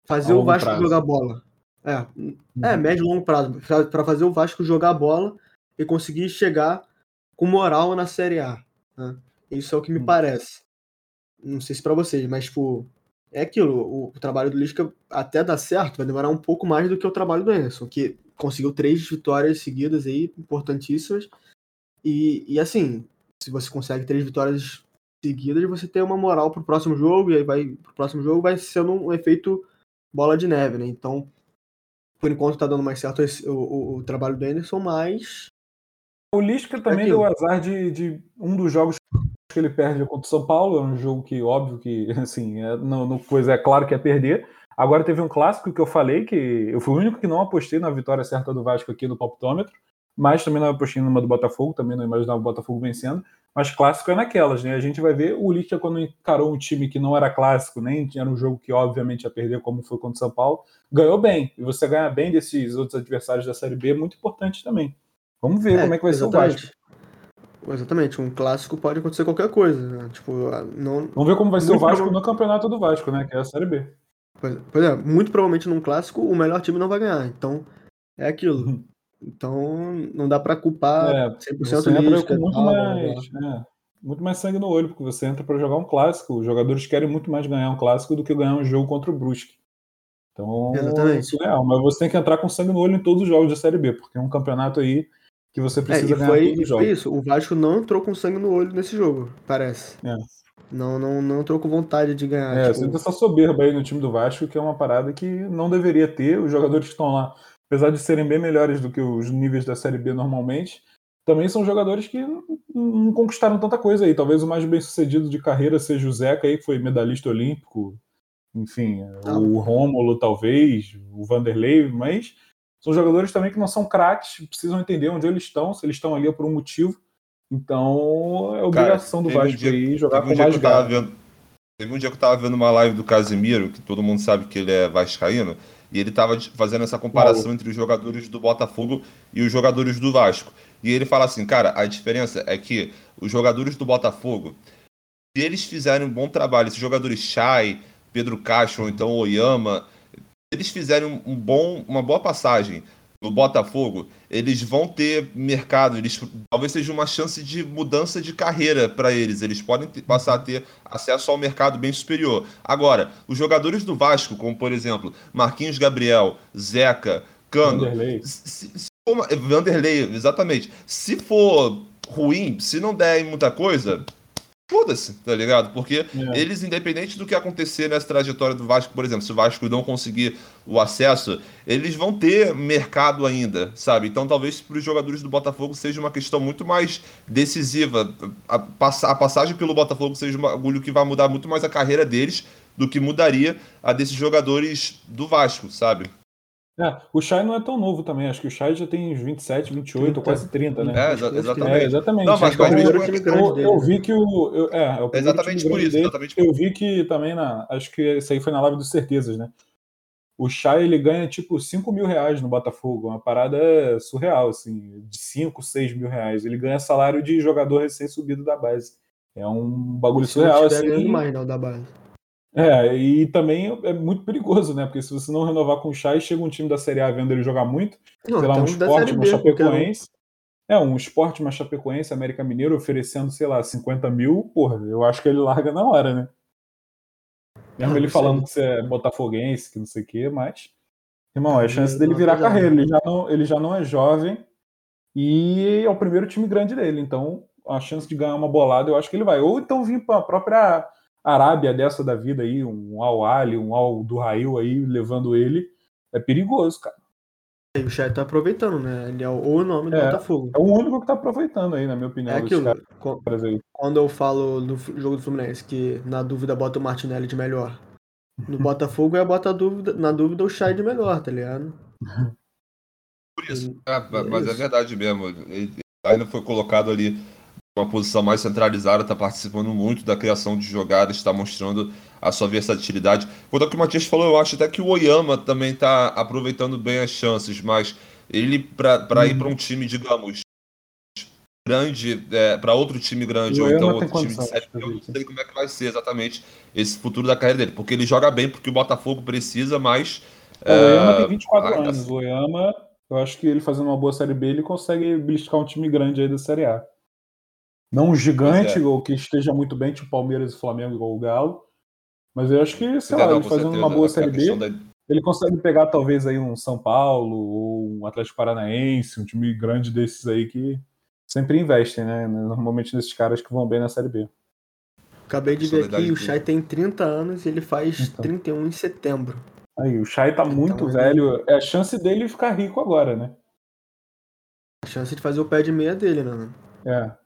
fazer o Vasco prazo. jogar bola. É, é uhum. é médio e longo prazo. para fazer o Vasco jogar bola e conseguir chegar com moral na Série A. Né? Isso é o que me hum. parece. Não sei se para vocês, mas tipo, é aquilo. O, o trabalho do Lisca até dar certo vai demorar um pouco mais do que o trabalho do Anderson, que conseguiu três vitórias seguidas aí, importantíssimas. E, e assim, se você consegue três vitórias seguidas, você tem uma moral pro próximo jogo, e aí vai pro próximo jogo vai sendo um efeito bola de neve, né? Então, por enquanto tá dando mais certo esse, o, o, o, trabalho do Anderson, mas o Lisca também deu azar de, de, um dos jogos que ele perde contra o São Paulo, é um jogo que, óbvio que, assim, é, não, não, pois é claro que é perder, Agora teve um clássico que eu falei que eu fui o único que não apostei na vitória certa do Vasco aqui no palpitômetro, mas também não apostei numa do Botafogo, também não imaginava o Botafogo vencendo. Mas clássico é naquelas, né? A gente vai ver o Licha quando encarou um time que não era clássico, nem era um jogo que obviamente ia perder, como foi contra o São Paulo, ganhou bem. E você ganhar bem desses outros adversários da Série B é muito importante também. Vamos ver é, como é que vai exatamente. ser o Vasco. Exatamente, um clássico pode acontecer qualquer coisa. Né? Tipo, não... Vamos ver como vai ser o Vasco no campeonato do Vasco, né? Que é a Série B. Pois é, muito provavelmente num clássico o melhor time não vai ganhar. Então, é aquilo. Uhum. Então, não dá para culpar é, 100% você entra com muito mais, é, muito mais sangue no olho, porque você entra para jogar um clássico. Os jogadores querem muito mais ganhar um clássico do que ganhar um jogo contra o Brusque. Então, Exatamente. isso é. Mas você tem que entrar com sangue no olho em todos os jogos da Série B, porque é um campeonato aí que você é, precisa é, ganhar foi, todos os jogos. isso. O Vasco não entrou com sangue no olho nesse jogo, parece. É. Não, não, não entrou com vontade de ganhar. É, tipo... essa soberba aí no time do Vasco, que é uma parada que não deveria ter. Os jogadores que estão lá apesar de serem bem melhores do que os níveis da Série B normalmente, também são jogadores que não conquistaram tanta coisa aí. Talvez o mais bem sucedido de carreira seja o Zeca aí, que foi medalhista olímpico, enfim, ah. o Rômulo talvez, o Vanderlei, mas são jogadores também que não são craques, precisam entender onde eles estão, se eles estão ali é por um motivo. Então é obrigação Cara, do Vasco um aí jogar com um mais garra. Teve um dia que eu tava vendo uma live do Casemiro, que todo mundo sabe que ele é vascaíno, e ele estava fazendo essa comparação entre os jogadores do Botafogo e os jogadores do Vasco. E ele fala assim, cara, a diferença é que os jogadores do Botafogo, se eles fizerem um bom trabalho, esses jogadores Chay, Pedro Castro ou então Oyama, eles fizerem um bom, uma boa passagem no Botafogo, eles vão ter mercado, eles talvez seja uma chance de mudança de carreira para eles. Eles podem ter, passar a ter acesso ao mercado bem superior. Agora, os jogadores do Vasco, como por exemplo, Marquinhos Gabriel, Zeca, Cano, Vanderlei, se, se for, Vanderlei exatamente. Se for ruim, se não der em muita coisa, foda-se, tá ligado? Porque é. eles, independente do que acontecer nessa trajetória do Vasco, por exemplo, se o Vasco não conseguir o acesso, eles vão ter mercado ainda, sabe? Então talvez para os jogadores do Botafogo seja uma questão muito mais decisiva. A, a passagem pelo Botafogo seja um bagulho que vai mudar muito mais a carreira deles do que mudaria a desses jogadores do Vasco, sabe? É, o Shai não é tão novo também, acho que o Shai já tem uns 27, 28 30. ou quase 30, né? É, exatamente. É, exatamente. Não, mas, então, eu, eu, vi que o. Eu, é, é o exatamente por isso. Exatamente eu vi que também na. Acho que isso aí foi na live dos certezas, né? O Shai ele ganha tipo 5 mil reais no Botafogo, uma parada surreal, assim, de 5, 6 mil reais. Ele ganha salário de jogador recém-subido da base. É um bagulho surreal, assim. mais, não, da base. É, e também é muito perigoso, né? Porque se você não renovar com o Chay, chega um time da Série A vendo ele jogar muito, não, sei lá, um esporte, uma Chapecoense. É, um esporte, uma Chapecoense, América Mineiro oferecendo, sei lá, 50 mil, porra, eu acho que ele larga na hora, né? Mesmo ele falando que você é botafoguense, que não sei o quê, mas. Irmão, é a chance dele virar carreira. Ele já, não, ele já não é jovem e é o primeiro time grande dele. Então, a chance de ganhar uma bolada, eu acho que ele vai. Ou então vir para a própria Arábia dessa da vida aí, um Al Ali, um Al do Rail aí, levando ele, é perigoso, cara. E o Chay tá aproveitando, né? Ele é o nome do é, Botafogo. É o único que tá aproveitando aí, na minha opinião. É aquilo. Quando eu falo no jogo do Fluminense que na dúvida bota o Martinelli de melhor. No Botafogo é bota dúvida, na dúvida o Chay de melhor, tá ligado? Por isso. É, mas é, é verdade mesmo. Ele ainda foi colocado ali uma posição mais centralizada, está participando muito da criação de jogadas, está mostrando a sua versatilidade. Quanto ao que o Matias falou, eu acho até que o Oyama também está aproveitando bem as chances, mas ele, para uhum. ir para um time, digamos, grande, é, para outro time grande, ou então outro time de série, eu não sei como é que vai ser exatamente esse futuro da carreira dele, porque ele joga bem, porque o Botafogo precisa, mas. O Oyama é, tem 24 anos. O Oyama, eu acho que ele fazendo uma boa Série B, ele consegue beliscar um time grande aí da Série A. Não um gigante é. ou que esteja muito bem, tipo Palmeiras e Flamengo igual o Galo. Mas eu acho que, sei lá, ele fazendo certeza. uma boa Série B, da... ele consegue pegar talvez aí um São Paulo ou um Atlético Paranaense, um time grande desses aí que sempre investem, né? Normalmente nesses caras que vão bem na Série B. Acabei de ver aqui, o Chay tem 30 anos e ele faz então. 31 em setembro. Aí, o Chay tá então, muito é velho. É a chance dele ficar rico agora, né? A chance de fazer o pé de meia dele, né? É.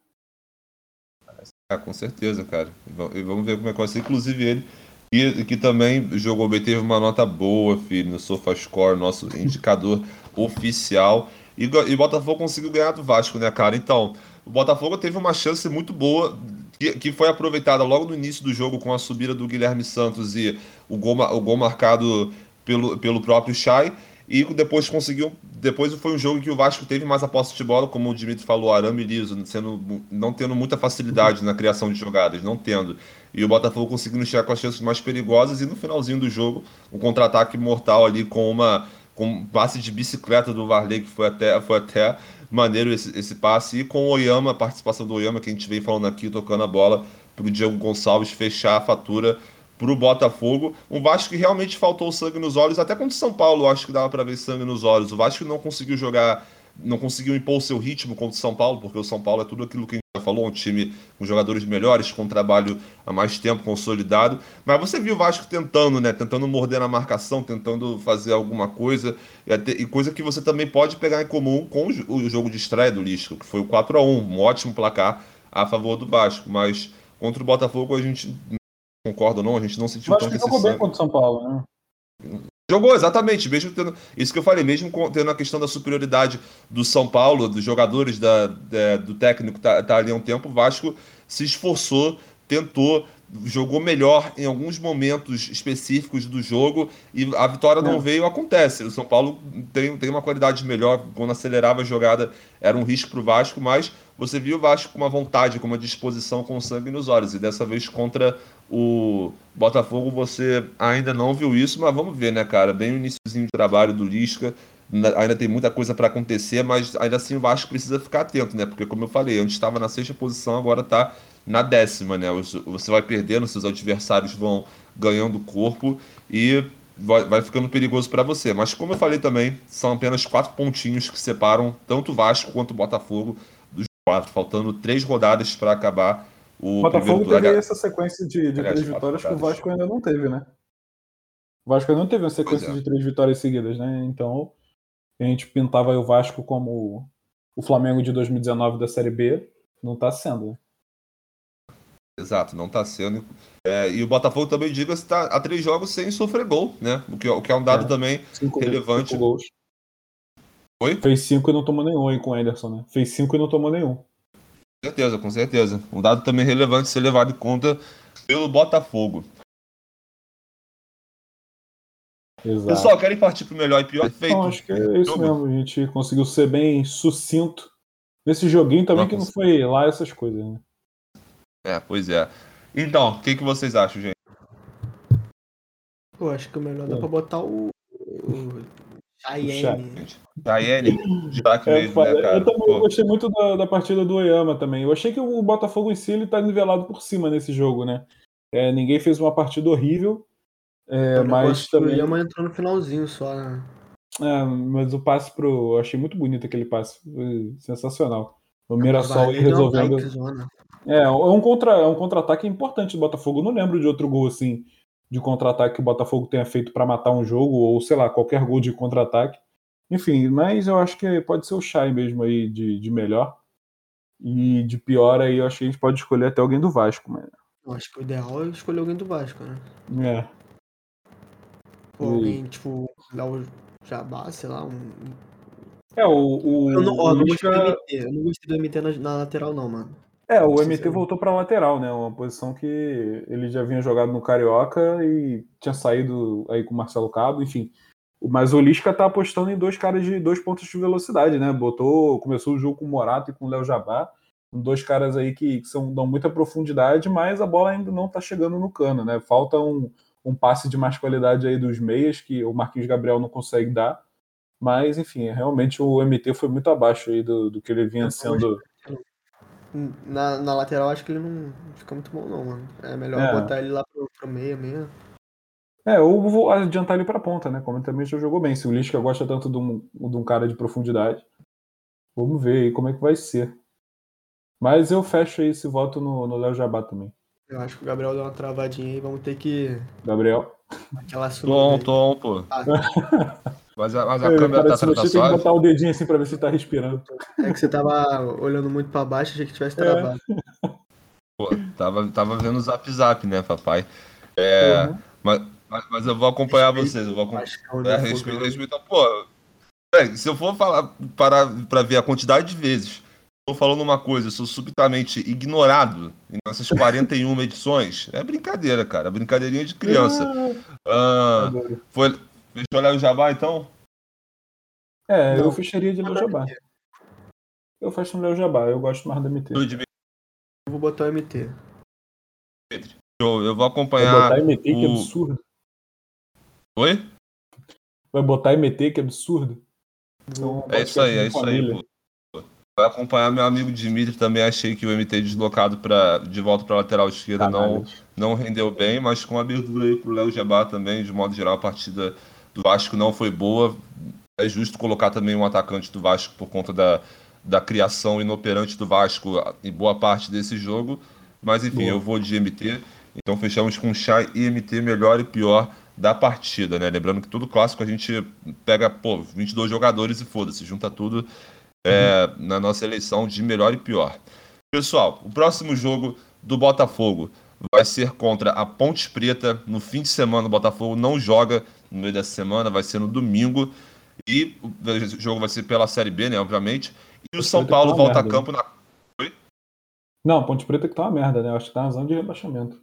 Ah, com certeza, cara. E vamos ver como é que vai ser. Inclusive, ele E que também jogou bem, teve uma nota boa, filho, no SofaScore, nosso indicador oficial. E, e Botafogo conseguiu ganhar do Vasco, né, cara? Então, o Botafogo teve uma chance muito boa, que, que foi aproveitada logo no início do jogo com a subida do Guilherme Santos e o gol, o gol marcado pelo, pelo próprio Chay. E depois conseguiu. Depois foi um jogo que o Vasco teve mais a posse de bola, como o Dimitri falou, arame liso, sendo, não tendo muita facilidade na criação de jogadas, não tendo. E o Botafogo conseguindo chegar com as chances mais perigosas e no finalzinho do jogo, um contra-ataque mortal ali com uma com um passe de bicicleta do Varley, que foi até, foi até maneiro esse, esse passe, e com o Oyama, a participação do Oyama, que a gente vem falando aqui, tocando a bola para o Diego Gonçalves fechar a fatura para o Botafogo. Um Vasco que realmente faltou sangue nos olhos, até contra o São Paulo, acho que dava para ver sangue nos olhos. O Vasco não conseguiu jogar, não conseguiu impor o seu ritmo contra o São Paulo, porque o São Paulo é tudo aquilo que a gente já falou, um time com jogadores melhores, com trabalho há mais tempo, consolidado. Mas você viu o Vasco tentando, né? Tentando morder na marcação, tentando fazer alguma coisa, e, coisa que você também pode pegar em comum com o, jogo de estreia do Lisca, que foi o 4 a 1 um ótimo placar a favor do Vasco, mas contra o Botafogo a gente concorda ou não, a gente não sentiu tanto esse jogou bem contra o São Paulo, né? Jogou, exatamente, mesmo tendo. Isso que eu falei, mesmo tendo a questão da superioridade do São Paulo, dos jogadores, da, da do técnico tá, tá ali há um tempo, o Vasco se esforçou, tentou, jogou melhor em alguns momentos específicos do jogo e a vitória não, não veio, acontece. O São Paulo tem, tem uma qualidade melhor, quando acelerava a jogada era um risco para o Vasco, mas você viu o Vasco com uma vontade, com uma disposição, com sangue nos olhos. E dessa vez contra o Botafogo você ainda não viu isso, mas vamos ver, né, cara? Bem o iníciozinho de trabalho do Lisca. Ainda tem muita coisa para acontecer, mas ainda assim o Vasco precisa ficar atento, né? Porque, como eu falei, antes estava na sexta posição, agora está na décima, né? Você vai perdendo, seus adversários vão ganhando corpo e vai, vai ficando perigoso para você. Mas, como eu falei também, são apenas quatro pontinhos que separam tanto o Vasco quanto o Botafogo quatro, faltando três rodadas para acabar o. Botafogo teve essa sequência de, de três vitórias que o Vasco ainda não teve, né? O Vasco ainda não teve uma sequência é. de três vitórias seguidas, né? Então a gente pintava o Vasco como o Flamengo de 2019 da Série B, não está sendo. Né? Exato, não está sendo. É, e o Botafogo também, diga, está há três jogos sem sofrer gol, né? O que, o que é um dado é, também cinco, relevante. Cinco gols. Oi? Fez 5 e não tomou nenhum aí com o Anderson, né? Fez 5 e não tomou nenhum. Com certeza, com certeza. Um dado também relevante ser levado em conta pelo Botafogo. Exato. Pessoal, querem partir para o melhor e pior feito? Então, acho que é isso mesmo. A gente conseguiu ser bem sucinto nesse joguinho também não, que não foi lá essas coisas, né? É, pois é. Então, o que, que vocês acham, gente? Eu acho que o melhor dá para botar o, o Cheyenne, Jack é, mesmo, né, cara? Eu também gostei muito da, da, partida do Oyama também. Eu achei que o Botafogo em si ele tá nivelado por cima nesse jogo, né? É, ninguém fez uma partida horrível. É, mas também... O Oyama entrou no finalzinho só, né? É, mas o passe pro. Eu achei muito bonito aquele passe. Foi sensacional. O Mirassol aí resolvendo. É, é um contra, é um contra-ataque importante do Botafogo. Eu não lembro de outro gol assim de contra-ataque que o Botafogo tenha feito para matar um jogo, ou sei lá, qualquer gol de contra-ataque. Enfim, mas eu acho que pode ser o Chay mesmo aí de, de melhor. E de pior aí eu acho que a gente pode escolher até alguém do Vasco, mas. Eu acho que o ideal é escolher alguém do Vasco, né? É. Ou alguém, tipo, Léo Jabá, sei lá, um. É, o. o eu, não, ó, o não gostei do MT, eu não gostei do MT na, na lateral, não, mano. É, o MT voltou para lateral, né? Uma posição que ele já vinha jogado no Carioca e tinha saído aí com o Marcelo Cabo, enfim. Mas o Lisca tá apostando em dois caras de dois pontos de velocidade, né? Botou, começou o jogo com o Morato e com o Léo Jabá, dois caras aí que, que, são, dão muita profundidade, mas a bola ainda não tá chegando no cano, né? Falta um, um passe de mais qualidade aí dos meias que o Marquinhos Gabriel não consegue dar. Mas, enfim, realmente o MT foi muito abaixo aí do, do que ele vinha sendo na, na lateral acho que ele não fica muito bom, não, mano. É melhor é. botar ele lá pro, pro meio mesmo. É, ou vou adiantar ele pra ponta, né? Como ele também já jogou bem. Se o Lisca gosta tanto de um, de um cara de profundidade, vamos ver aí como é que vai ser. Mas eu fecho aí esse voto no Léo Jabá também. Eu acho que o Gabriel deu uma travadinha aí, vamos ter que. Gabriel. Aquela Tom, tom, pô. Ah. Mas a, mas a é, câmera tá, tá, tá Você tem que botar o dedinho assim pra ver se tá respirando. É que você tava olhando muito pra baixo, achei que tivesse é. travado. É. Pô, tava, tava vendo o zap zap, né, papai? É, uhum. mas, mas, eu vou acompanhar respeito, vocês. Eu vou acompanhar. É, respeito, respeito, pô. É, se eu for falar para, para ver a quantidade de vezes estou falando uma coisa, eu sou subitamente ignorado em nossas 41 edições, é brincadeira, cara. Brincadeirinha de criança. Ah, foi, deixa eu olhar o Jabá então? É, eu fecharia de ler o Jabá. Eu faço ler o Jabá, eu gosto mais da MT. Eu vou botar o MT. Eu, eu vou acompanhar. Vai botar MT, o... que absurdo. Oi? Vai botar MT, que absurdo. Então, é isso aí, é isso família. aí. Pô. Vai acompanhar meu amigo Dimitri também. Achei que o MT deslocado pra, de volta para lateral esquerda não, não rendeu bem, mas com abertura aí pro Léo Jabá também, de modo geral, a partida do Vasco não foi boa. É justo colocar também um atacante do Vasco por conta da, da criação inoperante do Vasco em boa parte desse jogo. Mas enfim, boa. eu vou de MT. Então fechamos com Chai e MT melhor e pior da partida, né? Lembrando que todo clássico a gente pega, pô, 22 jogadores e foda-se, junta tudo é, uhum. na nossa eleição de melhor e pior. Pessoal, o próximo jogo do Botafogo vai ser contra a Ponte Preta. No fim de semana, o Botafogo não joga no meio dessa semana, vai ser no domingo. E o jogo vai ser pela Série B, né? Obviamente. E o São Paulo tá volta a campo né? na. Oi? Não, Ponte Preta que tá uma merda, né? acho que tá na zona de rebaixamento.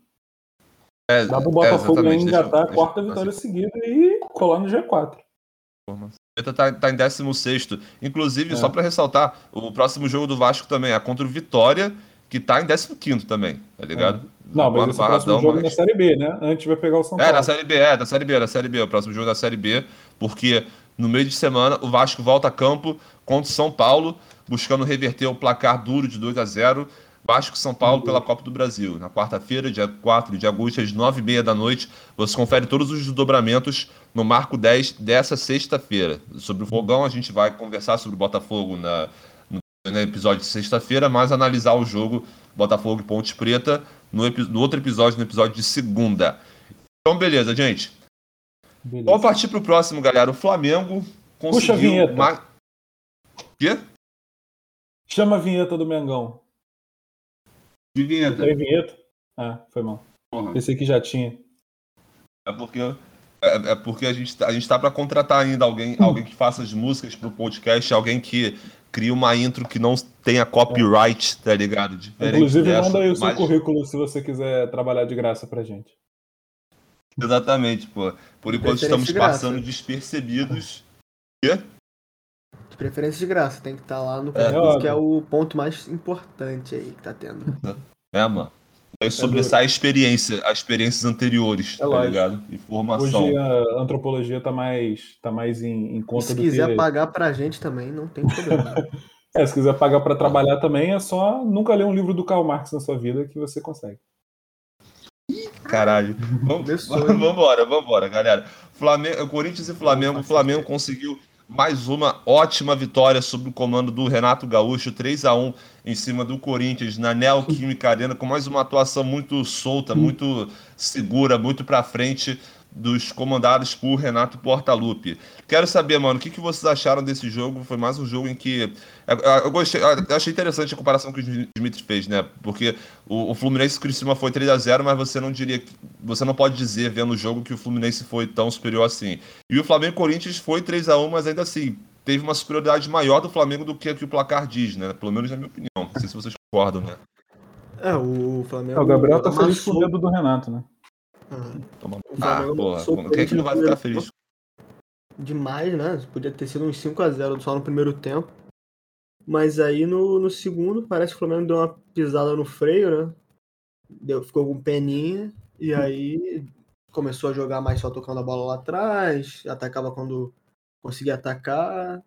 É, Dá pro Botafogo é, engatar a quarta vitória assim. seguida e colar no G4. Preta tá, tá em 16. Inclusive, é. só para ressaltar, o próximo jogo do Vasco também é contra o Vitória, que tá em 15, também, tá ligado? É. Não, mas esse próximo jogo mas... na Série B, né? Antes vai pegar o São Paulo. É, na Série B, é, na Série B, na Série B, o próximo jogo da Série B, porque no meio de semana o Vasco volta a campo contra o São Paulo, buscando reverter o placar duro de 2 a 0 Vasco São Paulo pela Copa do Brasil. Na quarta-feira, dia 4 de agosto, às 9h30 da noite, você confere todos os desdobramentos no Marco 10 dessa sexta-feira. Sobre o Fogão, a gente vai conversar sobre o Botafogo na, no, no episódio de sexta-feira, mas analisar o jogo Botafogo e Ponte Preta no, no, outro episódio, no episódio de segunda. Então, beleza, gente. Beleza. Vamos partir para o próximo, galera. O Flamengo conseguiu... Puxa a vinheta. Ma... Quê? Chama a vinheta do Mengão. De vinheta. Tem vinheta? Ah, foi mal. Uhum. Esse aqui já tinha. É porque, é, é porque a gente, tá, a gente tá para contratar ainda alguém, hum. alguém que faça as músicas pro podcast, alguém que crie uma intro que não tenha copyright, tá ligado? Diferente Inclusive, dessa, manda aí o seu mas... currículo se você quiser trabalhar de graça pra gente. Exatamente, pô. Por enquanto estamos passando despercebidos. Quê? De preferência de graça, tem que estar tá lá no é, que é o ponto mais importante aí que tá tendo. É, mano. É sobressai a experiência, as experiências anteriores, é tá ligado? Informação. Hoje a antropologia tá mais, tá mais em, em conta se do que... Se quiser pagar pra gente também, não tem problema. é, se quiser pagar para trabalhar também, é só nunca ler um livro do Karl Marx na sua vida que você consegue. Caralho. Vamos, vambora, vambora, galera. Flamengo, Corinthians e Flamengo. O Flamengo conseguiu mais uma ótima vitória sob o comando do Renato Gaúcho, 3 a 1 em cima do Corinthians na Neoquímica Arena, com mais uma atuação muito solta, muito segura, muito para frente dos comandados por Renato Portaluppi. Quero saber, mano, o que, que vocês acharam desse jogo? Foi mais um jogo em que. É, é, eu, gostei, eu achei interessante a comparação que o Dimitri fez, né? Porque o, o Fluminense Criciúma foi 3 a 0 mas você não diria. Você não pode dizer, vendo o jogo, que o Fluminense foi tão superior assim. E o Flamengo Corinthians foi 3 a 1 mas ainda assim, teve uma superioridade maior do Flamengo do que, o que o placar diz, né? Pelo menos na minha opinião. Não sei se vocês concordam, né? É, o Flamengo. É, o Gabriel tá feliz com o dedo do Renato, né? Uhum. Ah, porra, quem é que não vai ficar feliz? Demais, né? Podia ter sido uns 5x0 só no primeiro tempo. Mas aí no, no segundo, parece que o Flamengo deu uma pisada no freio, né? Deu, ficou com peninha. E aí começou a jogar mais só tocando a bola lá atrás. Atacava quando conseguia atacar.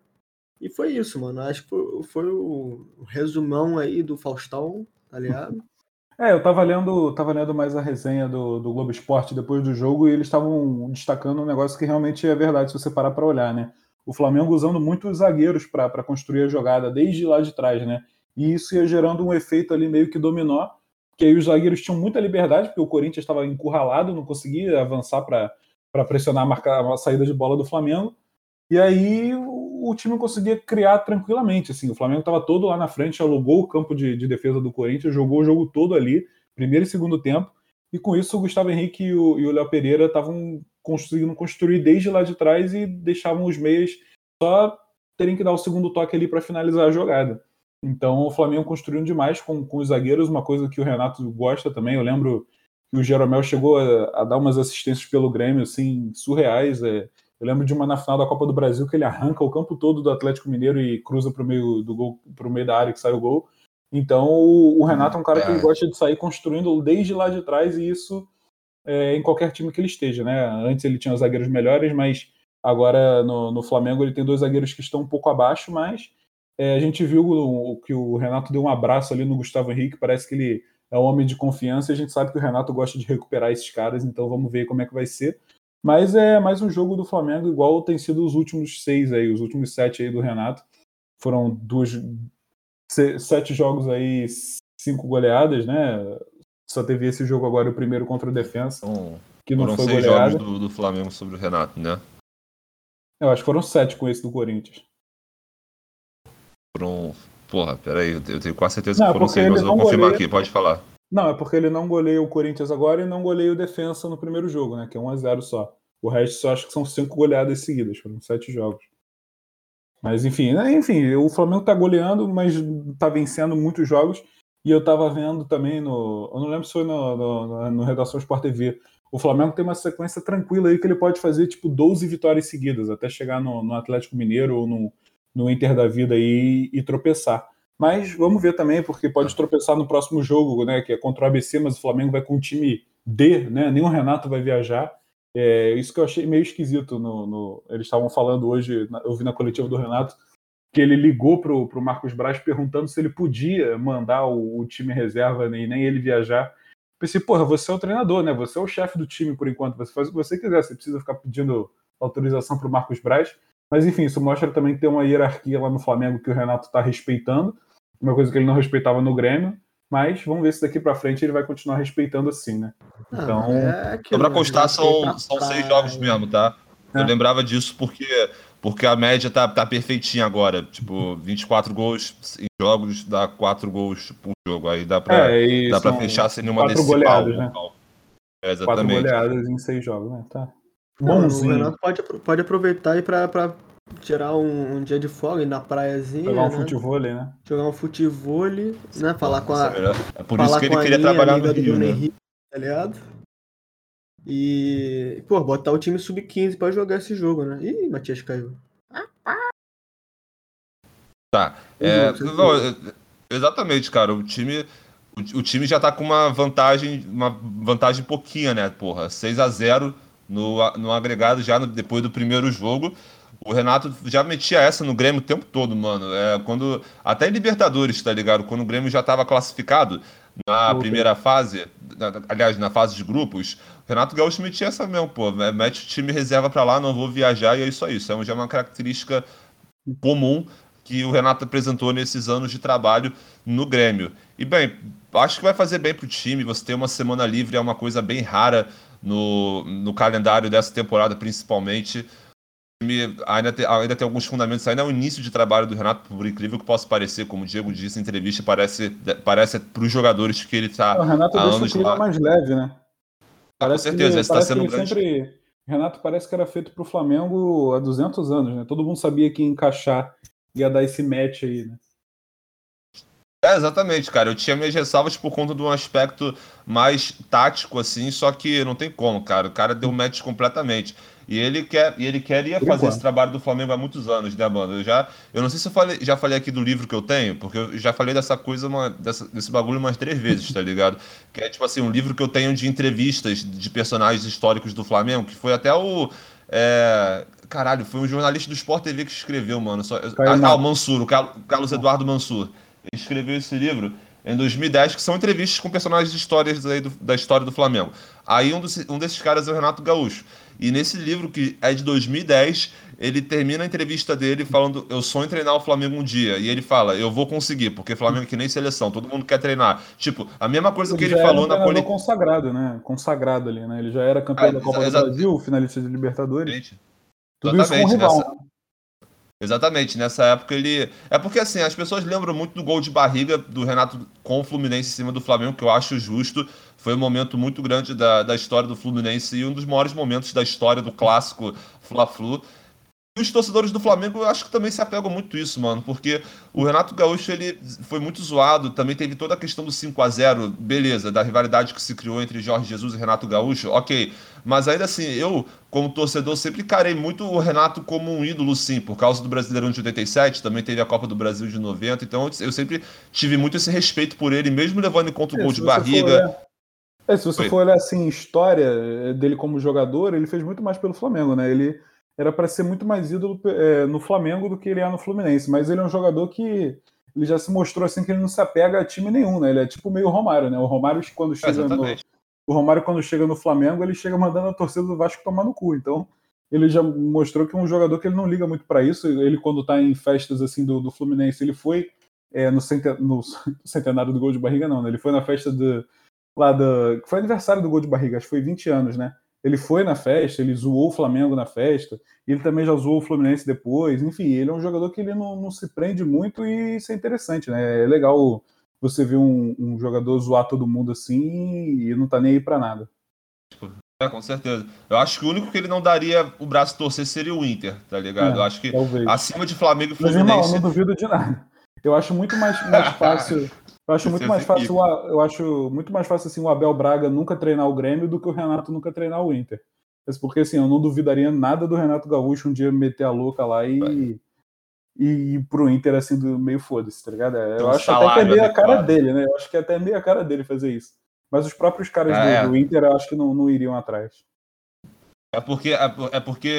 E foi isso, mano. Acho que foi, foi o resumão aí do Faustão, tá ligado? É, eu tava lendo, tava lendo mais a resenha do, do Globo Esporte depois do jogo e eles estavam destacando um negócio que realmente é verdade se você parar para olhar, né? O Flamengo usando muitos zagueiros para construir a jogada desde lá de trás, né? E isso ia gerando um efeito ali meio que dominó, que aí os zagueiros tinham muita liberdade, porque o Corinthians estava encurralado, não conseguia avançar para pressionar a, marca, a saída de bola do Flamengo. E aí o, o time conseguia criar tranquilamente. Assim, o Flamengo estava todo lá na frente, alugou o campo de, de, defesa do Corinthians, jogou o jogo todo ali, primeiro e segundo tempo. E com isso, o Gustavo Henrique e o Léo Pereira estavam conseguindo construir desde lá de trás e deixavam os meias só terem que dar o segundo toque ali para finalizar a jogada. Então o Flamengo construindo demais com, com os zagueiros, uma coisa que o Renato gosta também. Eu lembro que o Jeromel chegou a, a dar umas assistências pelo Grêmio, assim, surreais. É. Eu lembro de uma na final da Copa do Brasil que ele arranca o campo todo do Atlético Mineiro e cruza para o meio do gol, para o meio da área que sai o gol. Então o, o Renato é um cara que gosta de sair construindo desde lá de trás e isso é, em qualquer time que ele esteja, né? Antes ele tinha os zagueiros melhores, mas agora no, no Flamengo ele tem dois zagueiros que estão um pouco abaixo, mas é, a gente viu o, que o Renato deu um abraço ali no Gustavo Henrique, parece que ele é um homem de confiança e a gente sabe que o Renato gosta de recuperar esses caras, então vamos ver como é que vai ser. Mas é mais um jogo do Flamengo, igual tem sido os últimos seis aí, os últimos sete aí do Renato. Foram duas, sete jogos aí, cinco goleadas, né? Só teve esse jogo agora, o primeiro contra o Defensa, que não foi seis goleada. jogos do, do Flamengo sobre o Renato, né? Eu acho que foram sete com esse do Corinthians. Foram. Porra, peraí, eu tenho quase certeza não, que foram seis, mas eu vou confirmar goleia... aqui, pode falar. Não, é porque ele não goleia o Corinthians agora e não goleia o Defensa no primeiro jogo, né? Que é 1x0 só. O resto só acho que são cinco goleadas seguidas, foram sete jogos. Mas enfim, né? enfim, o Flamengo tá goleando, mas tá vencendo muitos jogos. E eu tava vendo também no. Eu não lembro se foi no, no, no Redação Sport TV. O Flamengo tem uma sequência tranquila aí que ele pode fazer tipo 12 vitórias seguidas, até chegar no, no Atlético Mineiro ou no, no Inter da vida aí e tropeçar. Mas vamos ver também, porque pode tropeçar no próximo jogo, né? Que é contra o ABC, mas o Flamengo vai com um time D, né? O Renato vai viajar. É, isso que eu achei meio esquisito. No, no eles estavam falando hoje, eu vi na coletiva do Renato, que ele ligou pro, pro Marcos Braz perguntando se ele podia mandar o, o time reserva e nem ele viajar. Pensei, porra, você é o treinador, né? Você é o chefe do time por enquanto, você faz o que você quiser, você precisa ficar pedindo autorização pro Marcos Braz. Mas enfim, isso mostra também que tem uma hierarquia lá no Flamengo que o Renato está respeitando, uma coisa que ele não respeitava no Grêmio. Mas vamos ver se daqui para frente ele vai continuar respeitando assim, né? Ah, então. É Só para constar, são, são seis jogos mesmo, tá? Eu é. lembrava disso porque, porque a média tá, tá perfeitinha agora. Tipo, 24 gols em jogos dá 4 gols por jogo. Aí dá pra, é, dá pra fechar sem nenhuma quatro goleadas, né? É, exatamente. Quatro goleadas em seis jogos, né? Tá. Bonzinho. o Renato pode, pode aproveitar e pra, pra tirar um, um, dia de folga na praiazinha. Jogar um né? futebol, né? Jogar um futebol, né? Falar com a. É por isso que ele queria trabalhar no Rio, né? Henrique, tá ligado? E, pô, botar o time sub-15 pra jogar esse jogo, né? Ih, Matias caiu. Tá. É, não, exatamente, cara. O time. O, o, time já tá com uma vantagem, uma vantagem pouquinha, né, porra? 6 a 0 no, no agregado já no, depois do primeiro jogo. O Renato já metia essa no Grêmio o tempo todo, mano. É, quando Até em Libertadores, tá ligado? Quando o Grêmio já estava classificado na primeira fase, na, aliás, na fase de grupos, o Renato Gaúcho metia essa mesmo, pô. Mete o time reserva para lá, não vou viajar e é isso aí. Isso é já é uma característica comum que o Renato apresentou nesses anos de trabalho no Grêmio. E bem, acho que vai fazer bem pro time. Você ter uma semana livre é uma coisa bem rara no, no calendário dessa temporada, principalmente. Ainda tem, ainda tem alguns fundamentos, ainda é o início de trabalho do Renato, por incrível que possa parecer, como o Diego disse em entrevista, parece, parece para os jogadores que ele está. O Renato deixa o clima mais leve, né? Ah, com certeza, está sendo um grande. Sempre... Renato parece que era feito para o Flamengo há 200 anos, né? Todo mundo sabia que ia encaixar, ia dar esse match aí, né? É, exatamente, cara. Eu tinha minhas ressalvas por conta de um aspecto mais tático, assim, só que não tem como, cara. O cara deu match completamente. E ele quer, e ele queria fazer esse trabalho do Flamengo há muitos anos, né, mano? Eu já, eu não sei se eu falei, já falei aqui do livro que eu tenho, porque eu já falei dessa coisa, uma, dessa, desse bagulho umas três vezes, tá ligado? Que é tipo assim, um livro que eu tenho de entrevistas de personagens históricos do Flamengo, que foi até o. É, caralho, foi um jornalista do Sport TV que escreveu, mano. Só, ah, o Mansur, o Carlos Eduardo Mansur escreveu esse livro em 2010, que são entrevistas com personagens de histórias do, da história do Flamengo. Aí um, dos, um desses caras é o Renato Gaúcho. E nesse livro, que é de 2010, ele termina a entrevista dele falando: Eu sonho em treinar o Flamengo um dia. E ele fala: Eu vou conseguir, porque Flamengo é que nem seleção, todo mundo quer treinar. Tipo, a mesma coisa ele que ele falou um na coletiva. consagrado, né? Consagrado ali, né? Ele já era campeão ah, da Copa do Brasil, finalista de Libertadores. Gente, Tudo exatamente. isso com rival. Exatamente, nessa época ele. É porque assim, as pessoas lembram muito do gol de barriga do Renato com o Fluminense em cima do Flamengo, que eu acho justo. Foi um momento muito grande da, da história do Fluminense e um dos maiores momentos da história do clássico Fla-Flu. E os torcedores do Flamengo, eu acho que também se apegam muito a isso, mano, porque o Renato Gaúcho ele foi muito zoado, também teve toda a questão do 5 a 0 beleza, da rivalidade que se criou entre Jorge Jesus e Renato Gaúcho, ok. Mas ainda assim, eu, como torcedor, sempre carei muito o Renato como um ídolo, sim, por causa do Brasileirão de 87, também teve a Copa do Brasil de 90, então eu sempre tive muito esse respeito por ele, mesmo levando em conta o é, gol de barriga. É, se você Foi. for olhar assim, história dele como jogador, ele fez muito mais pelo Flamengo, né? Ele era para ser muito mais ídolo é, no Flamengo do que ele é no Fluminense. Mas ele é um jogador que ele já se mostrou assim que ele não se apega a time nenhum, né? Ele é tipo meio Romário, né? O Romário quando chega no o Romário quando chega no Flamengo ele chega mandando a torcida do Vasco tomar no cu. Então ele já mostrou que é um jogador que ele não liga muito para isso. Ele quando está em festas assim do, do Fluminense ele foi é, no, no, centenário do gol de barriga não, né? Ele foi na festa do lá da foi aniversário do gol de barriga, acho que foi 20 anos, né? Ele foi na festa, ele zoou o Flamengo na festa, ele também já zoou o Fluminense depois. Enfim, ele é um jogador que ele não, não se prende muito e isso é interessante, né? É legal você ver um, um jogador zoar todo mundo assim e não tá nem aí pra nada. É, com certeza. Eu acho que o único que ele não daria o braço torcer seria o Inter, tá ligado? É, eu acho que talvez. acima de Flamengo e Fluminense. Mas, irmão, não duvido de nada. Eu acho muito mais, mais fácil eu acho muito mais fácil, eu acho muito mais fácil assim o Abel Braga nunca treinar o Grêmio do que o Renato nunca treinar o Inter. Porque assim, eu não duvidaria nada do Renato Gaúcho um dia meter a louca lá e, e ir pro Inter assim do meio foda-se, tá ligado? É, eu acho até que é meio a cara dele, né? Eu acho que é até meio a cara dele fazer isso. Mas os próprios caras é, do, é. do, Inter eu acho que não, não iriam atrás. É porque, é, é porque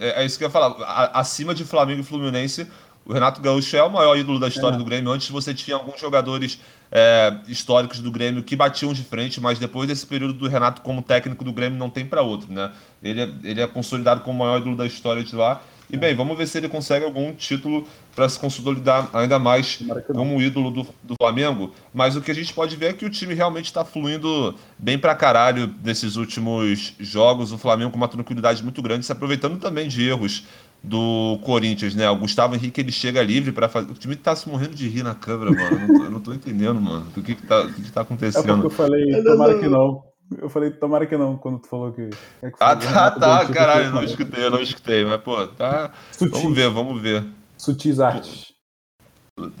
é, é, isso que eu ia falar. Acima de Flamengo e Fluminense, o Renato Gaúcho é o maior ídolo da história é. do Grêmio. Antes você tinha alguns jogadores é, históricos do Grêmio que batiam de frente, mas depois desse período do Renato como técnico do Grêmio não tem para outro, né? Ele é, ele é consolidado como o maior ídolo da história de lá. E bem, vamos ver se ele consegue algum título para se consolidar ainda mais como ídolo do, do, Flamengo. Mas o que a gente pode ver é que o time realmente está fluindo bem para caralho nesses últimos jogos. O Flamengo com uma tranquilidade muito grande, se aproveitando também de erros do Corinthians, né? O Gustavo Henrique ele chega livre para fazer. O time tá se morrendo de rir na câmera, mano. Eu não tô, eu não tô entendendo, mano. O que que tá, o que que tá acontecendo? É porque eu falei, tomara que não. Eu falei, tomara que não, quando tu falou que. É que ah, tá, tá, caralho, não escutei, eu não escutei. Mas, pô, tá. Sutis. Vamos ver, vamos ver. Sutis artes.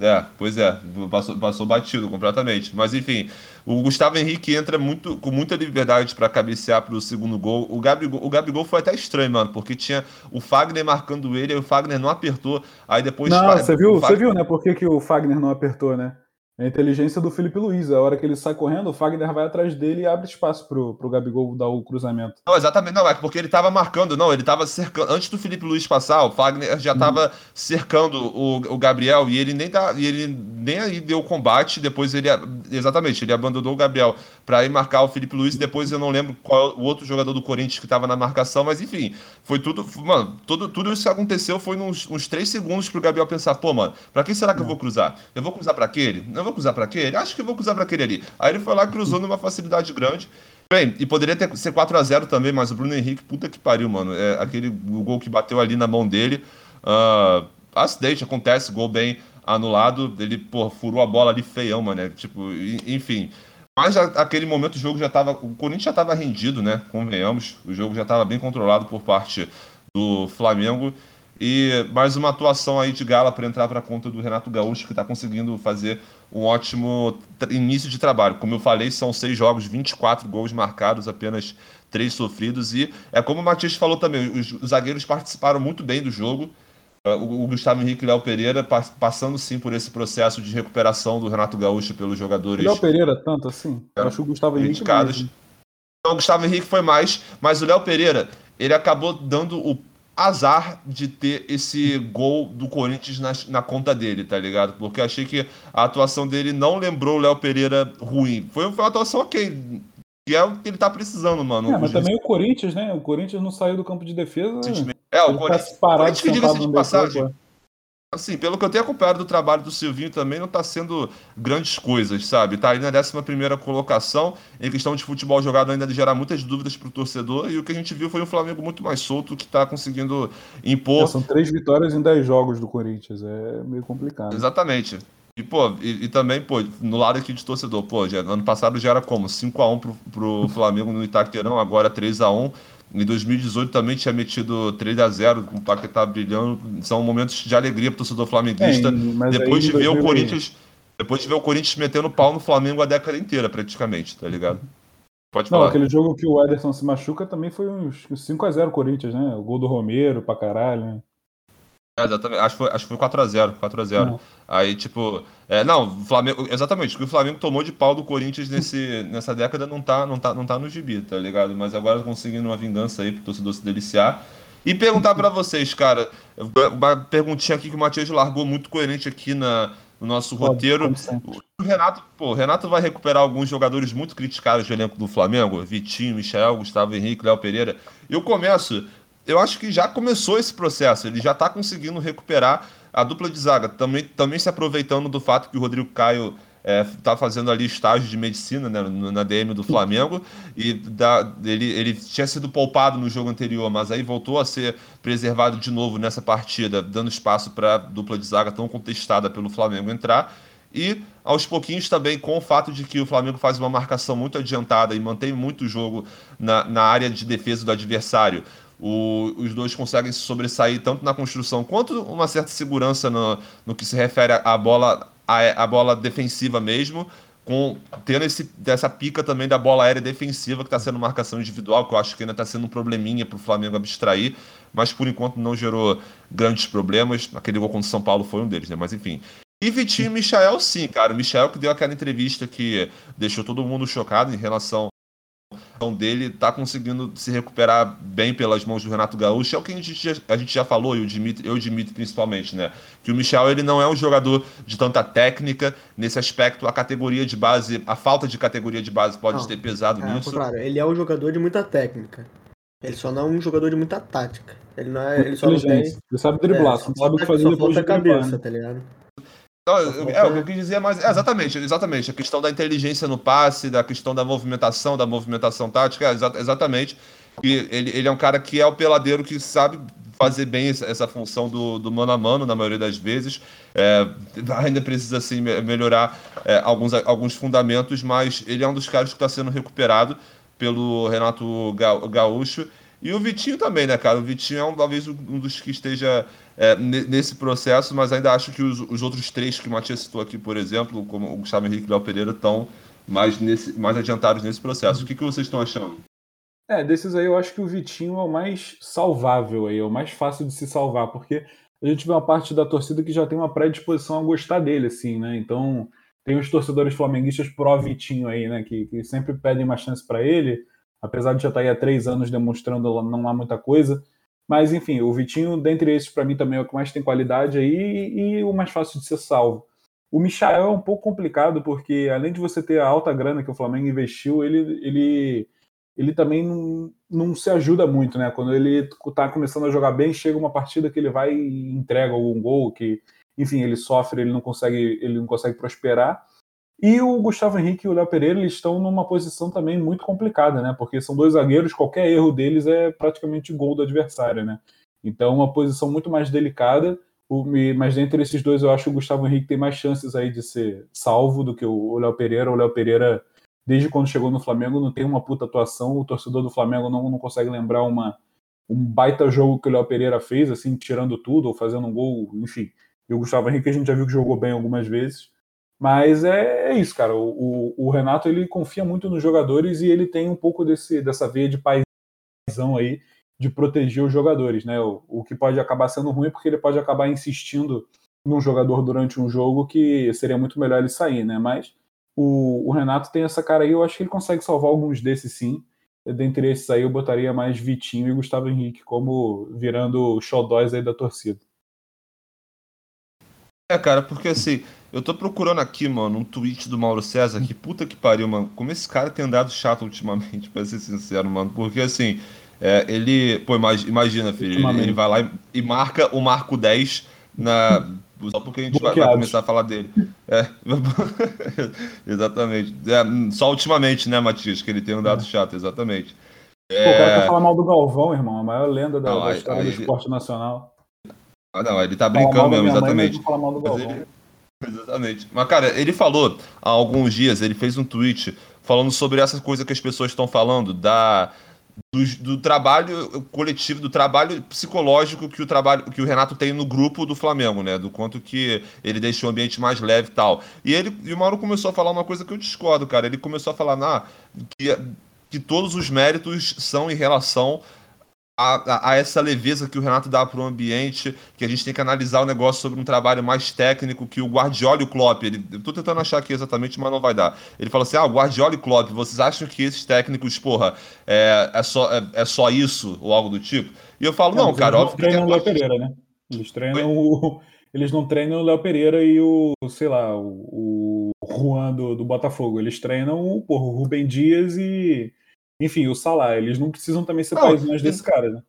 É, pois é, passou, passou batido completamente. Mas enfim, o Gustavo Henrique entra muito, com muita liberdade para cabecear para o segundo gol. O Gabigol, o Gabigol foi até estranho, mano, porque tinha o Fagner marcando ele, e o Fagner não apertou. Aí depois. Não, você viu, Fagner... viu, né? Por que, que o Fagner não apertou, né? É a inteligência do Felipe Luiz. A hora que ele sai correndo, o Fagner vai atrás dele e abre espaço pro, pro Gabigol dar o cruzamento. Não, exatamente. Não, é porque ele tava marcando. Não, ele tava cercando. Antes do Felipe Luiz passar, o Fagner já uhum. tava cercando o, o Gabriel e ele nem, tá, e ele nem aí deu combate. Depois ele. Exatamente, ele abandonou o Gabriel para ir marcar o Felipe Luiz. Depois eu não lembro qual o outro jogador do Corinthians que tava na marcação, mas enfim, foi tudo. Mano, tudo, tudo isso que aconteceu foi uns, uns três segundos pro Gabriel pensar: pô, mano, pra quem será que eu vou cruzar? Eu vou cruzar para aquele? Eu vou cruzar para aquele? Acho que vou cruzar para aquele ali. Aí ele foi lá cruzou numa facilidade grande. Bem, e poderia ter, ser 4 a 0 também, mas o Bruno Henrique, puta que pariu, mano. É, aquele o gol que bateu ali na mão dele. Uh, acidente, acontece, gol bem anulado. Ele, pô, furou a bola ali feião, mano. É, tipo, enfim. Mas aquele momento o jogo já tava. O Corinthians já tava rendido, né? Convenhamos. O jogo já tava bem controlado por parte do Flamengo. E mais uma atuação aí de gala para entrar para a conta do Renato Gaúcho, que está conseguindo fazer um ótimo início de trabalho. Como eu falei, são seis jogos, 24 gols marcados, apenas três sofridos. E é como o Matias falou também, os, os zagueiros participaram muito bem do jogo. Uh, o, o, Gustavo Henrique e o Léo Pereira passando sim por esse processo de recuperação do Renato Gaúcho pelos jogadores. O Léo Pereira, tanto assim? Eu acho que o Gustavo Henrique. Então, o Gustavo Henrique foi mais, mas o Léo Pereira, ele acabou dando o azar de ter esse gol do Corinthians na, na, conta dele, tá ligado? Porque achei que a atuação dele não lembrou o Léo Pereira ruim. Foi, foi uma atuação ok. Que é o que ele tá precisando, mano. É, mas também o Corinthians, né? O Corinthians não saiu do campo de defesa. É, o Corinthians, tá parado, Corinthians diga-se de passagem. Assim, pelo que eu tenho acompanhado do trabalho do Silvinho também, não está sendo grandes coisas, sabe? Tá aí na 11 colocação, em questão de futebol jogado ainda gera muitas dúvidas para o torcedor, e o que a gente viu foi um Flamengo muito mais solto, que está conseguindo impor. É, são três vitórias em dez jogos do Corinthians, é meio complicado. Exatamente. E, pô, e, e, também, pô, no lado aqui de torcedor, pô, já, ano passado já era como? 5x1 pro, pro Flamengo no Itaquerão, agora 3x1. Em 2018 também tinha metido 3 a 0 com o Paquetá brilhando. São momentos de alegria para o torcedor flamenguista. É, depois de ver 2000... o Corinthians. Depois de ver o Corinthians metendo pau no Flamengo a década inteira, praticamente, tá ligado? Pode falar. Não, aquele jogo que o Ederson se machuca também foi uns 5x0 Corinthians, né? O gol do Romero pra caralho, né? Exatamente. Acho que foi, acho que foi 4x0. 4x0. Aí, tipo. É, não, Flamengo. Exatamente, o que o Flamengo tomou de pau do Corinthians nesse, nessa década não tá, não, tá, não tá no gibi, tá ligado? Mas agora conseguindo uma vingança aí pro torcedor se deliciar. E perguntar para vocês, cara, uma perguntinha aqui que o Matheus largou muito coerente aqui na, no nosso roteiro. O Renato, pô, o Renato vai recuperar alguns jogadores muito criticados do elenco do Flamengo, Vitinho, Michel, Gustavo Henrique, Léo Pereira. Eu começo eu acho que já começou esse processo, ele já está conseguindo recuperar a dupla de zaga, também, também se aproveitando do fato que o Rodrigo Caio está é, fazendo ali estágio de medicina né, na DM do Flamengo e da, ele, ele tinha sido poupado no jogo anterior, mas aí voltou a ser preservado de novo nessa partida, dando espaço para a dupla de zaga tão contestada pelo Flamengo entrar. E aos pouquinhos também com o fato de que o Flamengo faz uma marcação muito adiantada e mantém muito o jogo na, na área de defesa do adversário. O, os dois conseguem se sobressair tanto na construção quanto uma certa segurança no, no que se refere à bola, à, à bola defensiva mesmo, com tendo esse, dessa pica também da bola aérea defensiva que está sendo marcação individual, que eu acho que ainda está sendo um probleminha para o Flamengo abstrair, mas por enquanto não gerou grandes problemas. Aquele gol contra o São Paulo foi um deles, né? Mas enfim. E Vitinho e Michael, sim, cara. O Michael que deu aquela entrevista que deixou todo mundo chocado em relação dele tá conseguindo se recuperar bem pelas mãos do Renato Gaúcho. É o que a gente já, a gente já falou, e o Dimitri, eu e o Dimitri principalmente, né? Que o Michel ele não é um jogador de tanta técnica. Nesse aspecto, a categoria de base, a falta de categoria de base pode não, ter pesado é, nisso. Claro, ele é um jogador de muita técnica. Ele só não é um jogador de muita tática. Ele não é. Ele só não tem. Ele sabe driblar, é, só sabe o que fazer depois de cabeça, né? tá ligado? Então, é, o que eu quis dizer é mais. É, exatamente, exatamente. A questão da inteligência no passe, da questão da movimentação, da movimentação tática, é, exatamente. E ele, ele é um cara que é o peladeiro que sabe fazer bem essa função do, do mano a mano, na maioria das vezes. É, ainda precisa assim, melhorar é, alguns, alguns fundamentos, mas ele é um dos caras que está sendo recuperado pelo Renato Gaúcho. E o Vitinho também, né, cara? O Vitinho é um, talvez um dos que esteja é, nesse processo, mas ainda acho que os, os, outros três que o Matias citou aqui, por exemplo, como o Gustavo Henrique e o Léo Pereira, estão mais, nesse, mais adiantados nesse processo. O que, que vocês estão achando? É, desses aí eu acho que o Vitinho é o mais salvável aí, é o mais fácil de se salvar, porque a gente vê uma parte da torcida que já tem uma predisposição a gostar dele, assim, né? Então, tem os torcedores flamenguistas pró-Vitinho aí, né? Que, que sempre pedem uma chance para ele, apesar de já estar tá aí há três anos demonstrando não há muita coisa. Mas, enfim, o Vitinho, dentre esses, para mim também é o que mais tem qualidade aí e, o mais fácil de ser salvo. O Michael é um pouco complicado, porque além de você ter a alta grana que o Flamengo investiu, ele, ele, ele também não, não se ajuda muito, né? Quando ele está começando a jogar bem, chega uma partida que ele vai e entrega algum gol, que, enfim, ele sofre, ele não consegue, ele não consegue prosperar. E o Gustavo Henrique e o Léo Pereira eles estão numa posição também muito complicada, né? Porque são dois zagueiros, qualquer erro deles é praticamente gol do adversário, né? Então, uma posição muito mais delicada. Mas dentre esses dois, eu acho que o Gustavo Henrique tem mais chances aí de ser salvo do que o Léo Pereira. O Léo Pereira, desde quando chegou no Flamengo, não tem uma puta atuação. O torcedor do Flamengo não, não consegue lembrar uma, um baita jogo que o Léo Pereira fez, assim, tirando tudo ou fazendo um gol, enfim. E o Gustavo Henrique a gente já viu que jogou bem algumas vezes. Mas é, é isso, cara. O, o, o, Renato ele confia muito nos jogadores e ele tem um pouco desse, dessa veia de paisão aí de proteger os jogadores, né? O, o que pode acabar sendo ruim porque ele pode acabar insistindo num jogador durante um jogo que seria muito melhor ele sair, né? Mas o, o Renato tem essa cara aí, eu acho que ele consegue salvar alguns desses sim. Dentre esses aí eu botaria mais Vitinho e Gustavo Henrique como virando xodóis aí da torcida. É, cara, porque assim, eu tô procurando aqui, mano, um tweet do Mauro César, que puta que pariu, mano. Como esse cara tem andado chato ultimamente, pra ser sincero, mano. Porque assim, é, ele. Pô, imagina, filho, ele, ele vai lá e, e, marca o Marco 10 na, só porque a gente vai, vai, começar a falar dele. É, exatamente. É, só ultimamente, né, Matias, que ele tem um dado é. chato, exatamente. É... Pô, o cara quer falar mal do Galvão, irmão, a maior lenda da, não, da história aí, do esporte nacional. Ah, não, ele tá brincando mesmo, exatamente. Ele... Exatamente. Mas, cara, ele falou há alguns dias, ele fez um tweet falando sobre essa coisa que as pessoas estão falando, da do, do, trabalho coletivo, do trabalho psicológico que o trabalho que o Renato tem no grupo do Flamengo, né? Do quanto que ele deixa o ambiente mais leve e tal. E ele e o Mauro começou a falar uma coisa que eu discordo, cara. Ele começou a falar nah, que, que todos os méritos são em relação a, a, essa leveza que o Renato dá para o ambiente, que a gente tem que analisar o negócio sobre um trabalho mais técnico que o Guardiola e o Klopp. Ele, eu tô tentando achar aqui exatamente, mas não vai dar. Ele fala assim: ah, Guardiola e Klopp, vocês acham que esses técnicos, porra, é, é, só, é, é só isso ou algo do tipo? E eu falo: não, não cara, óbvio que. Treinam o Léo Pereira, né? Eles treinam o. Eles não treinam o Léo Pereira e o, sei lá, o, o Juan do, do Botafogo. Eles treinam o, porra, o Rubem Dias e enfim, o Salah, eles não precisam também ser paisões desse cara, né?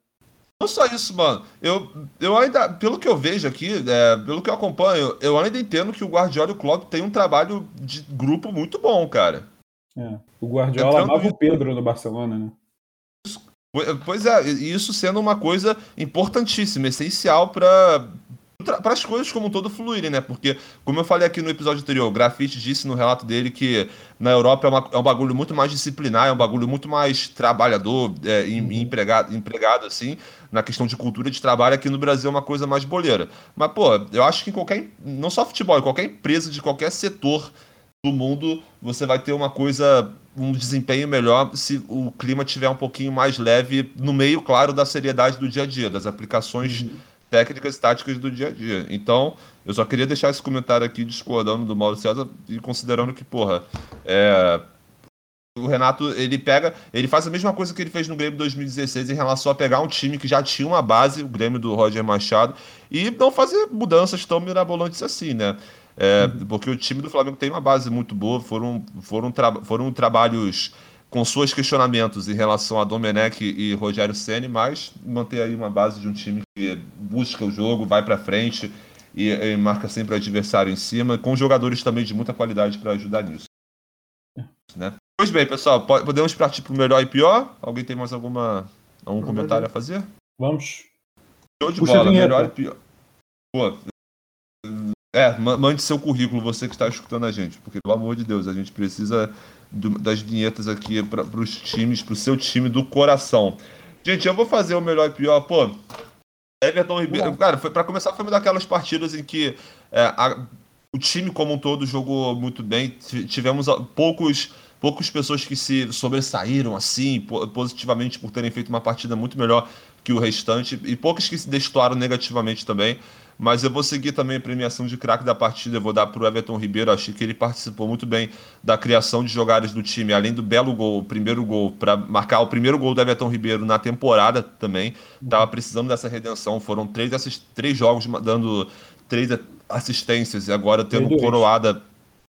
Não só isso, mano. Eu, eu ainda, pelo que eu vejo aqui, é, pelo que eu acompanho, eu ainda entendo que o Guardiola e o Klopp têm um trabalho de grupo muito bom, cara. É. O Guardiola Entrando... amava o Pedro no Barcelona, né? Pois é, isso sendo uma coisa importantíssima, essencial para para as coisas como um todo fluírem, né? Porque, como eu falei aqui no episódio anterior, o Grafite disse no relato dele que na Europa é, uma, é um bagulho muito mais disciplinar, é um bagulho muito mais trabalhador, é, uhum. empregado, empregado, assim, na questão de cultura de trabalho. Aqui no Brasil é uma coisa mais boleira. Mas, pô, eu acho que em qualquer, não só futebol, em qualquer empresa de qualquer setor do mundo, você vai ter uma coisa, um desempenho melhor se o clima tiver um pouquinho mais leve, no meio, claro, da seriedade do dia a dia, das aplicações. Uhum técnicas e táticas do dia a dia. Então, eu só queria deixar esse comentário aqui discordando do Mauro César e considerando que, porra, é, o Renato, ele pega, ele faz a mesma coisa que ele fez no Grêmio 2016 em relação a pegar um time que já tinha uma base, o Grêmio do Roger Machado, e não fazer mudanças tão mirabolantes assim, né? É, uhum. Porque o time do Flamengo tem uma base muito boa, foram, foram, tra foram trabalhos com seus questionamentos em relação a Domenech e Rogério Ceni, mas manter aí uma base de um time que busca o jogo, vai para frente e, e, marca sempre o adversário em cima, com jogadores também de muita qualidade para ajudar nisso. Né? Pois bem, pessoal, podemos partir para o melhor e pior? Alguém tem mais alguma algum comentário a fazer? Vamos. Show de Puxa bola, melhor e pior. Pô, é, mande seu currículo, você que está escutando a gente, porque pelo amor de Deus, a gente precisa do, das vinhetas aqui para os times, para o seu time do coração. Gente, eu vou fazer o melhor e pior. Pô, Everton Ribeiro. Cara, foi para começar, foi uma daquelas partidas em que é, a, o time como um todo jogou muito bem. Tivemos poucos poucas pessoas que se sobressaíram assim positivamente por terem feito uma partida muito melhor que o restante e poucos que se destoaram negativamente também. Mas eu vou seguir também a premiação de craque da partida, eu vou dar para o Everton Ribeiro. Achei que ele participou muito bem da criação de jogadas do time, além do belo gol, o primeiro gol, para marcar o primeiro gol do Everton Ribeiro na temporada também. Estava precisando dessa redenção. Foram três, assist... três jogos dando três assistências e agora tendo coroada.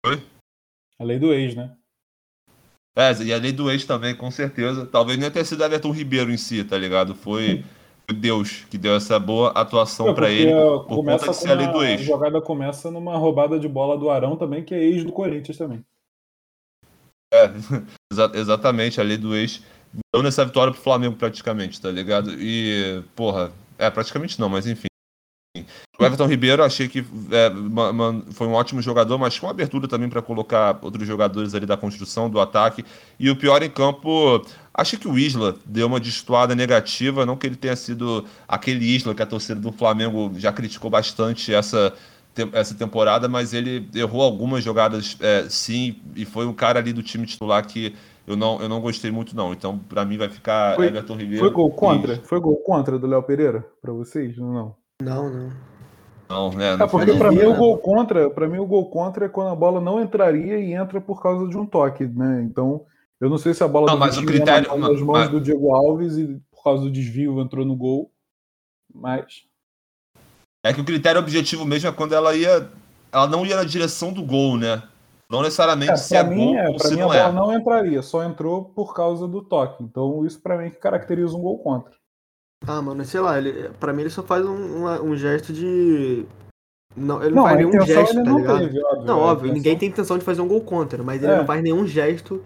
Oi? A lei do ex, né? É, e a lei do ex também, com certeza. Talvez nem tenha sido Everton Ribeiro em si, tá ligado? Foi. Deus que deu essa boa atuação para ele por conta de ser a lei do ex. A jogada começa numa roubada de bola do Arão também, que é ex do Corinthians também. É, exa exatamente, a lei do ex deu nessa vitória pro Flamengo praticamente, tá ligado? E, porra, é, praticamente não, mas enfim. O Everton Ribeiro, achei que é, foi um ótimo jogador, mas com abertura também para colocar outros jogadores ali da construção, do ataque. E o pior em campo, achei que o Isla deu uma destoada negativa. Não que ele tenha sido aquele Isla que a torcida do Flamengo já criticou bastante essa, essa temporada, mas ele errou algumas jogadas é, sim, e foi um cara ali do time titular que eu não, eu não gostei muito, não. Então, para mim, vai ficar foi, Everton Ribeiro. Foi gol contra? Foi gol contra do Léo Pereira para vocês? Não. Não, não. Não, né? Não é porque para mim o gol contra, para mim o gol contra é quando a bola não entraria e entra por causa de um toque, né? Então, eu não sei se a bola não, mas o critério nas mãos mas... do Diego Alves e por causa do desvio entrou no gol, mas é que o critério objetivo mesmo é quando ela ia, ela não ia na direção do gol, né? Não necessariamente é, se é mim, gol é, ou se mim não a bola é. não entraria, só entrou por causa do toque. Então isso para mim que caracteriza um gol contra. Ah, mano, sei lá, ele, pra mim ele só faz um, um, gesto de Não, ele não, Não, faz nenhum intenção gesto, tá não ligado? teve, óbvio. Não, óbvio, intenção- ninguém tem intenção de fazer um gol contra, mas ele É. não faz nenhum gesto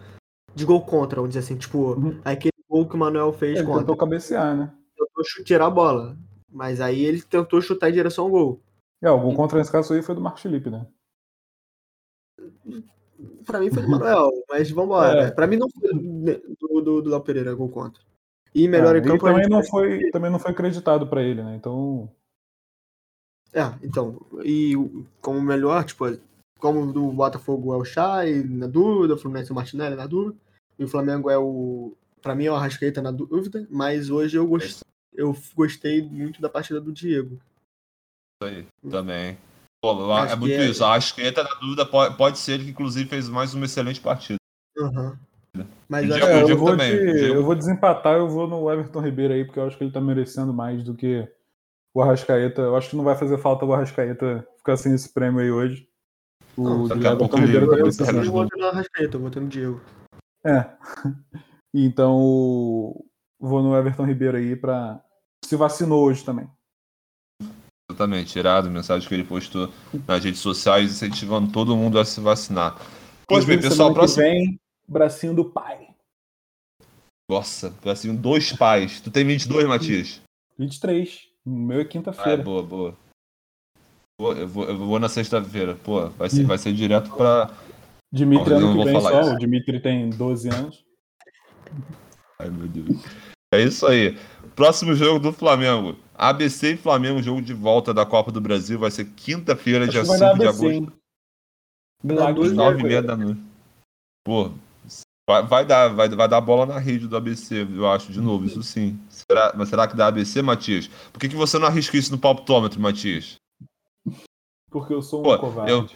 de gol contra, vamos dizer assim, tipo, Uhum. aquele gol que o Manuel fez Ele contra. tentou cabecear, né? Tentou tirar a bola. Mas aí ele tentou chutar em direção ao gol. É, o gol contra nesse caso aí foi do Marcos Felipe, né? Pra mim foi do Manuel, mas vambora. É. Pra mim não foi do, do, do Léo Pereira gol contra. E melhor Ah, em campo e também não foi também não foi acreditado pra ele, né? Então, É, então. E o- como melhor, tipo, como do Botafogo é o Chay, na dúvida, o Fluminense é o Martinelli na dúvida. E o Flamengo é o. Pra mim é o Arrascaeta na dúvida, mas hoje eu gostei, eu gostei muito da partida do Diego. Isso aí, também. Pô, Acho é muito é- isso. A Asqueta, na dúvida, pode, pode ser ele que, inclusive, fez mais uma excelente partida. Aham. Mas eu Diego- acho é, eu, Diego vou também, Diego- eu vou desempatar, eu vou no Everton Ribeiro aí, porque eu acho que ele tá merecendo mais do que o Arrascaeta. Eu acho que não vai fazer falta o Arrascaeta ficar sem esse prêmio aí hoje. O Não, daqui a Everton Ribeiro tá eu, precisando. eu vou no Arrascaeta, eu vou no Diego. É. Então, o- vou no Everton Ribeiro aí pra. Se vacinou hoje também. Exatamente, irado, mensagem que ele postou nas redes sociais, incentivando todo mundo a se vacinar. Pois bem, pessoal, próximo. vem, bracinho do pai. Nossa, assim, dois pais. Tu tem 22, Matias? 23. O meu é Ah, é quinta-feira. boa, boa. Boa, Eu vou, eu vou na sexta-feira. Pô, vai ser, vai ser direto pra. Dimitri Não, eu ano não que vem só. isso. O Dimitri tem 12 anos. Ai, meu Deus. É isso aí. Próximo jogo do Flamengo. ABC e Flamengo, jogo de volta da Copa do Brasil. Vai ser quinta-feira, dia que vai 5 dar de agosto. Milagre. dois, Às né, nove e meia da noite. Pô, vai, vai dar, vai, vai dar bola na rede do ABC, eu acho, de novo, isso sim. Será, mas será que dá ABC, Matias? Por que, que você não arrisca isso no palpitômetro, Matias? Porque eu sou um Pô, covarde. eu-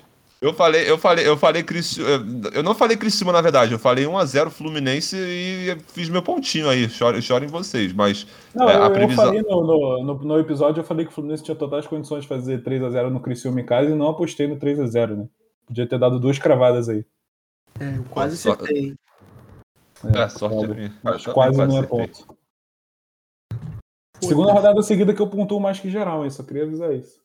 Eu falei, eu falei, eu falei Criciúma, eu não falei Criciúma na verdade, eu falei 1x0 Fluminense e fiz meu pontinho aí, chorem, chorem vocês, mas Não, é, eu, a eu previsão- falei no, no, no- episódio, eu falei que o Fluminense tinha totais condições de fazer 3x0 no Criciúma em casa e não apostei no 3x0, né? Podia ter dado duas cravadas aí. É, eu quase acertei. É, sorte foda. é minha. Mas Eu quase não é ponto. Segunda rodada seguida que eu pontuo mais que geral, hein? Só queria avisar isso.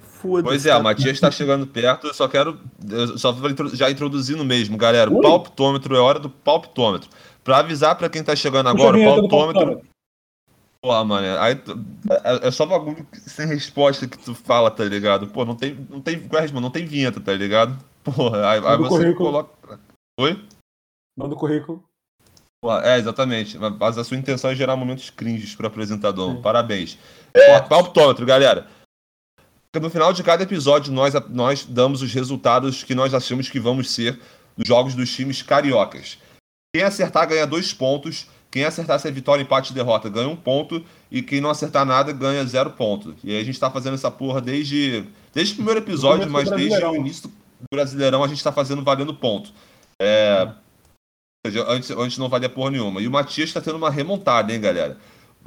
Foda-se. Pois é, o tá? Matias tá chegando perto, eu só quero. Eu só já introduzindo mesmo, galera. O Ui. palpitômetro é hora do palpitômetro. Pra avisar pra quem tá chegando a agora, o palpitômetro. palpitômetro. Porra, mano, aí tu- é, é só bagulho sem resposta que tu fala, tá ligado? Pô, não tem. Não tem. É a? Não tem vinheta, tá ligado? Porra, aí, aí você currículo. coloca. Oi? Manda o currículo. É, exatamente. Mas a sua intenção é gerar momentos cringes pro apresentador. Sim. Parabéns. É, palpitômetro, galera. No final de cada episódio, nós, nós damos os resultados que nós achamos que vamos ser dos jogos dos times cariocas. Quem acertar ganha dois pontos. Quem acertar se é vitória, empate e derrota ganha um ponto. E quem não acertar nada ganha zero ponto. E aí a gente tá fazendo essa porra desde, desde o primeiro episódio, mas desde o início do Brasileirão a gente tá fazendo valendo ponto. É, seja, antes, antes não valia porra nenhuma. E o Matias tá tendo uma remontada, hein, galera?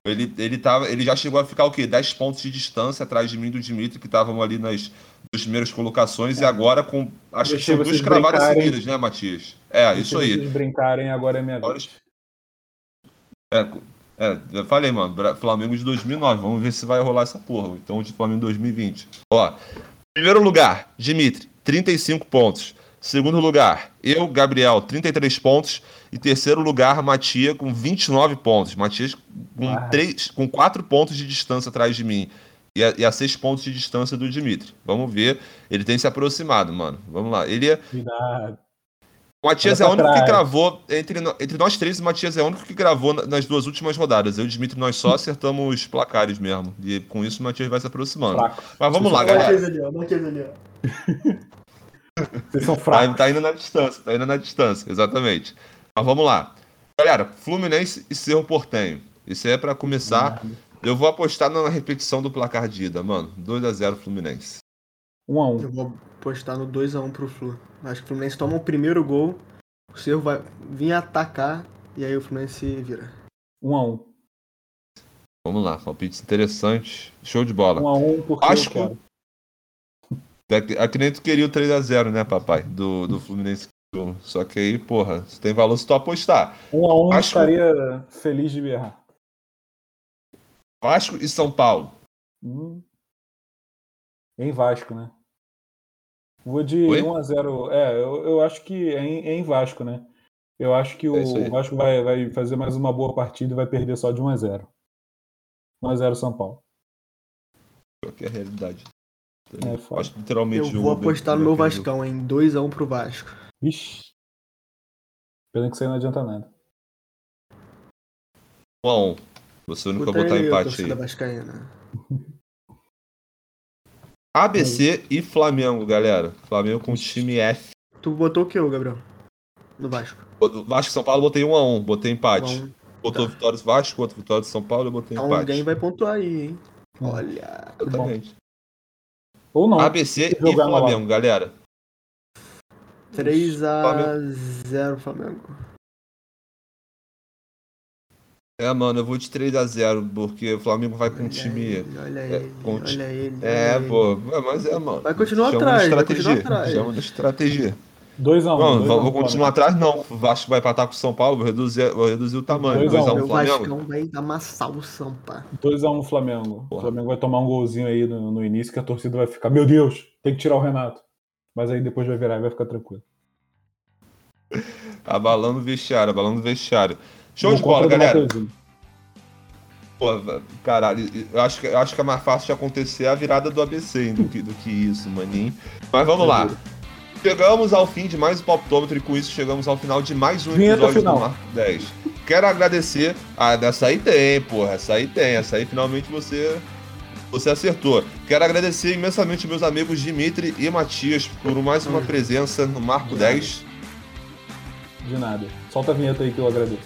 Ele, ele, tava, ele já chegou a ficar o quê? 10 pontos de distância atrás de mim e do Dimitri, que estavam ali nas duas primeiras colocações, e agora com. Acho que são duas cravadas seguidas, né, Matias? É, isso aí. vocês brincarem, agora é minha vez. É, é, eu falei, mano, Flamengo de 2009, vamos ver se vai rolar essa porra. Então, de Flamengo 2020. Ó, primeiro lugar, Dimitri, 35 pontos. Segundo lugar, eu, Gabriel, 33 pontos. E terceiro lugar, Matias, com 29 pontos. Matias com, Ah. três, com 4 pontos de distância atrás de mim. E a, e a 6 pontos de distância do Dimitri. Vamos ver. Ele tem se aproximado, mano. Vamos lá. Ele é, Cuidado. o Matias é o único que trás. gravou, entre, entre nós três, o Matias é o único que gravou na- nas duas últimas rodadas. Eu e o Dimitri, nós só acertamos os placares mesmo. E com isso o Matias vai se aproximando. Fraco. Mas vamos lá, galera. aqueles ali, ó, aqueles ali, ó. Vocês são Tá, fracos. tá indo na distância, tá indo na distância, exatamente. Mas vamos lá. Galera, Fluminense e Cerro Portenho. Isso aí é pra começar. Eu vou apostar na repetição do placar de ida, mano. 2x0 Fluminense. Um a um. Eu vou postar no 2x1 pro Flu. Acho que o Fluminense toma o primeiro gol, o Cerro vai vir atacar e aí o Fluminense vira. Um a um. Vamos lá, palpites interessantes. Show de bola. Um a um porque Vasco. eu quero. Que, é que queria o 3x0, né, papai? Do, do Fluminense. Só que aí, porra, isso tem valor se tu apostar. Um a um eu Vasco. estaria feliz de berrar. Vasco e São Paulo. Hum. Em Vasco, né? Vou de Oi? 1x0. É, eu, eu acho que é em, é em Vasco, né? Eu acho que É o Vasco vai, vai fazer mais uma boa partida e vai perder só de 1x0. 1x0 São Paulo. Qual que é a realidade? É foda. Acho que literalmente Eu vou apostar no meu. Vascão, hein? 2x1 pro Vasco. Vixe. Pena que isso aí não adianta nada. Bom, você nunca Puta botar aí, empate aí. vascaína. ABC e Flamengo, galera. Flamengo com time F. Tu botou o que, ô, Gabriel? No Vasco. Vasco e São Paulo, botei 1 a 1 botei empate. 1 Botou Tá. vitória do Vasco, outro vitória do São Paulo, eu botei Então empate. alguém vai pontuar aí, hein? Hum. Olha. Exatamente. Ou não. ABC e Flamengo, galera. 3x0 Flamengo. É, mano, eu vou de 3 a 0 porque o Flamengo vai com um Olha time. ele, olha ele, com olha ele. É, olha pô, é, mas é, mano. Vai continuar Chama atrás, vai estratégia. continuar atrás. Chama de estratégia. 2x1. Não, vou, vou continuar atrás, não. O Vasco vai empatar com o São Paulo, vou reduzir, vou reduzir o tamanho. Dois a um. 2x1 Meu Flamengo. Vascão vai amassar o Sampa. 2x1 Flamengo. O Porra. Flamengo vai tomar um golzinho aí no, no início que a torcida vai ficar, meu Deus, tem que tirar o Renato. Mas aí depois vai virar e vai ficar tranquilo. Abalando o vestiário, abalando o vestiário. Show de bola, galera. Mateuzinho. Pô, caralho, eu acho, que, eu acho que é mais fácil de acontecer a virada do ABC hein, do que, do que isso, maninho. Mas vamos lá. Chegamos ao fim de mais um palpitômetro e com isso chegamos ao final de mais um Vinheta episódio final. do Marco 10. Quero agradecer. Ah, dessa aí tem, porra. Essa aí tem. Essa aí finalmente você. Você acertou. Quero agradecer imensamente meus amigos Dimitri e Matias por mais uma presença no Marco 10. De nada. Solta a vinheta aí que eu agradeço.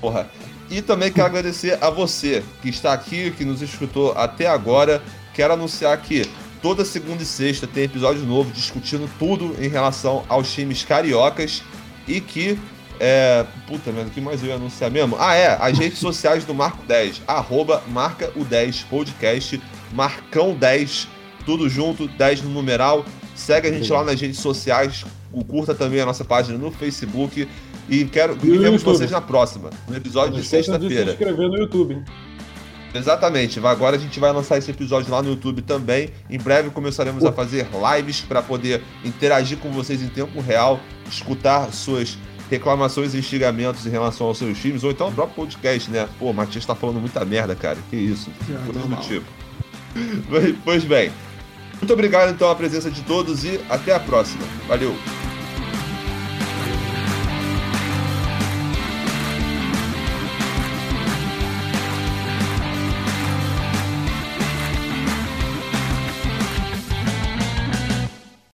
Porra. E também quero agradecer a você que está aqui, que nos escutou até agora. Quero anunciar que toda segunda e sexta tem episódio novo discutindo tudo em relação aos times cariocas e que. É, puta merda, o que mais eu ia anunciar mesmo? Ah, é, as redes sociais do Marco 10, arroba marca o 10 podcast, Marcão 10, tudo junto, 10 no numeral. Segue a gente lá nas redes sociais, curta também a nossa página no Facebook. E quero e vemos vocês na próxima, no episódio Não de de se sexta-feira. inscrever no YouTube. hein? Exatamente. Agora a gente vai lançar esse episódio lá no YouTube também. Em breve começaremos a fazer lives para poder interagir com vocês em tempo real, escutar suas reclamações e instigamentos em relação aos seus times, ou então o próprio podcast, né? Pô, o Matias tá falando muita merda, cara. Que isso? Já, Coisa do tipo. Pois bem. Muito obrigado então a presença de todos e até a próxima. Valeu!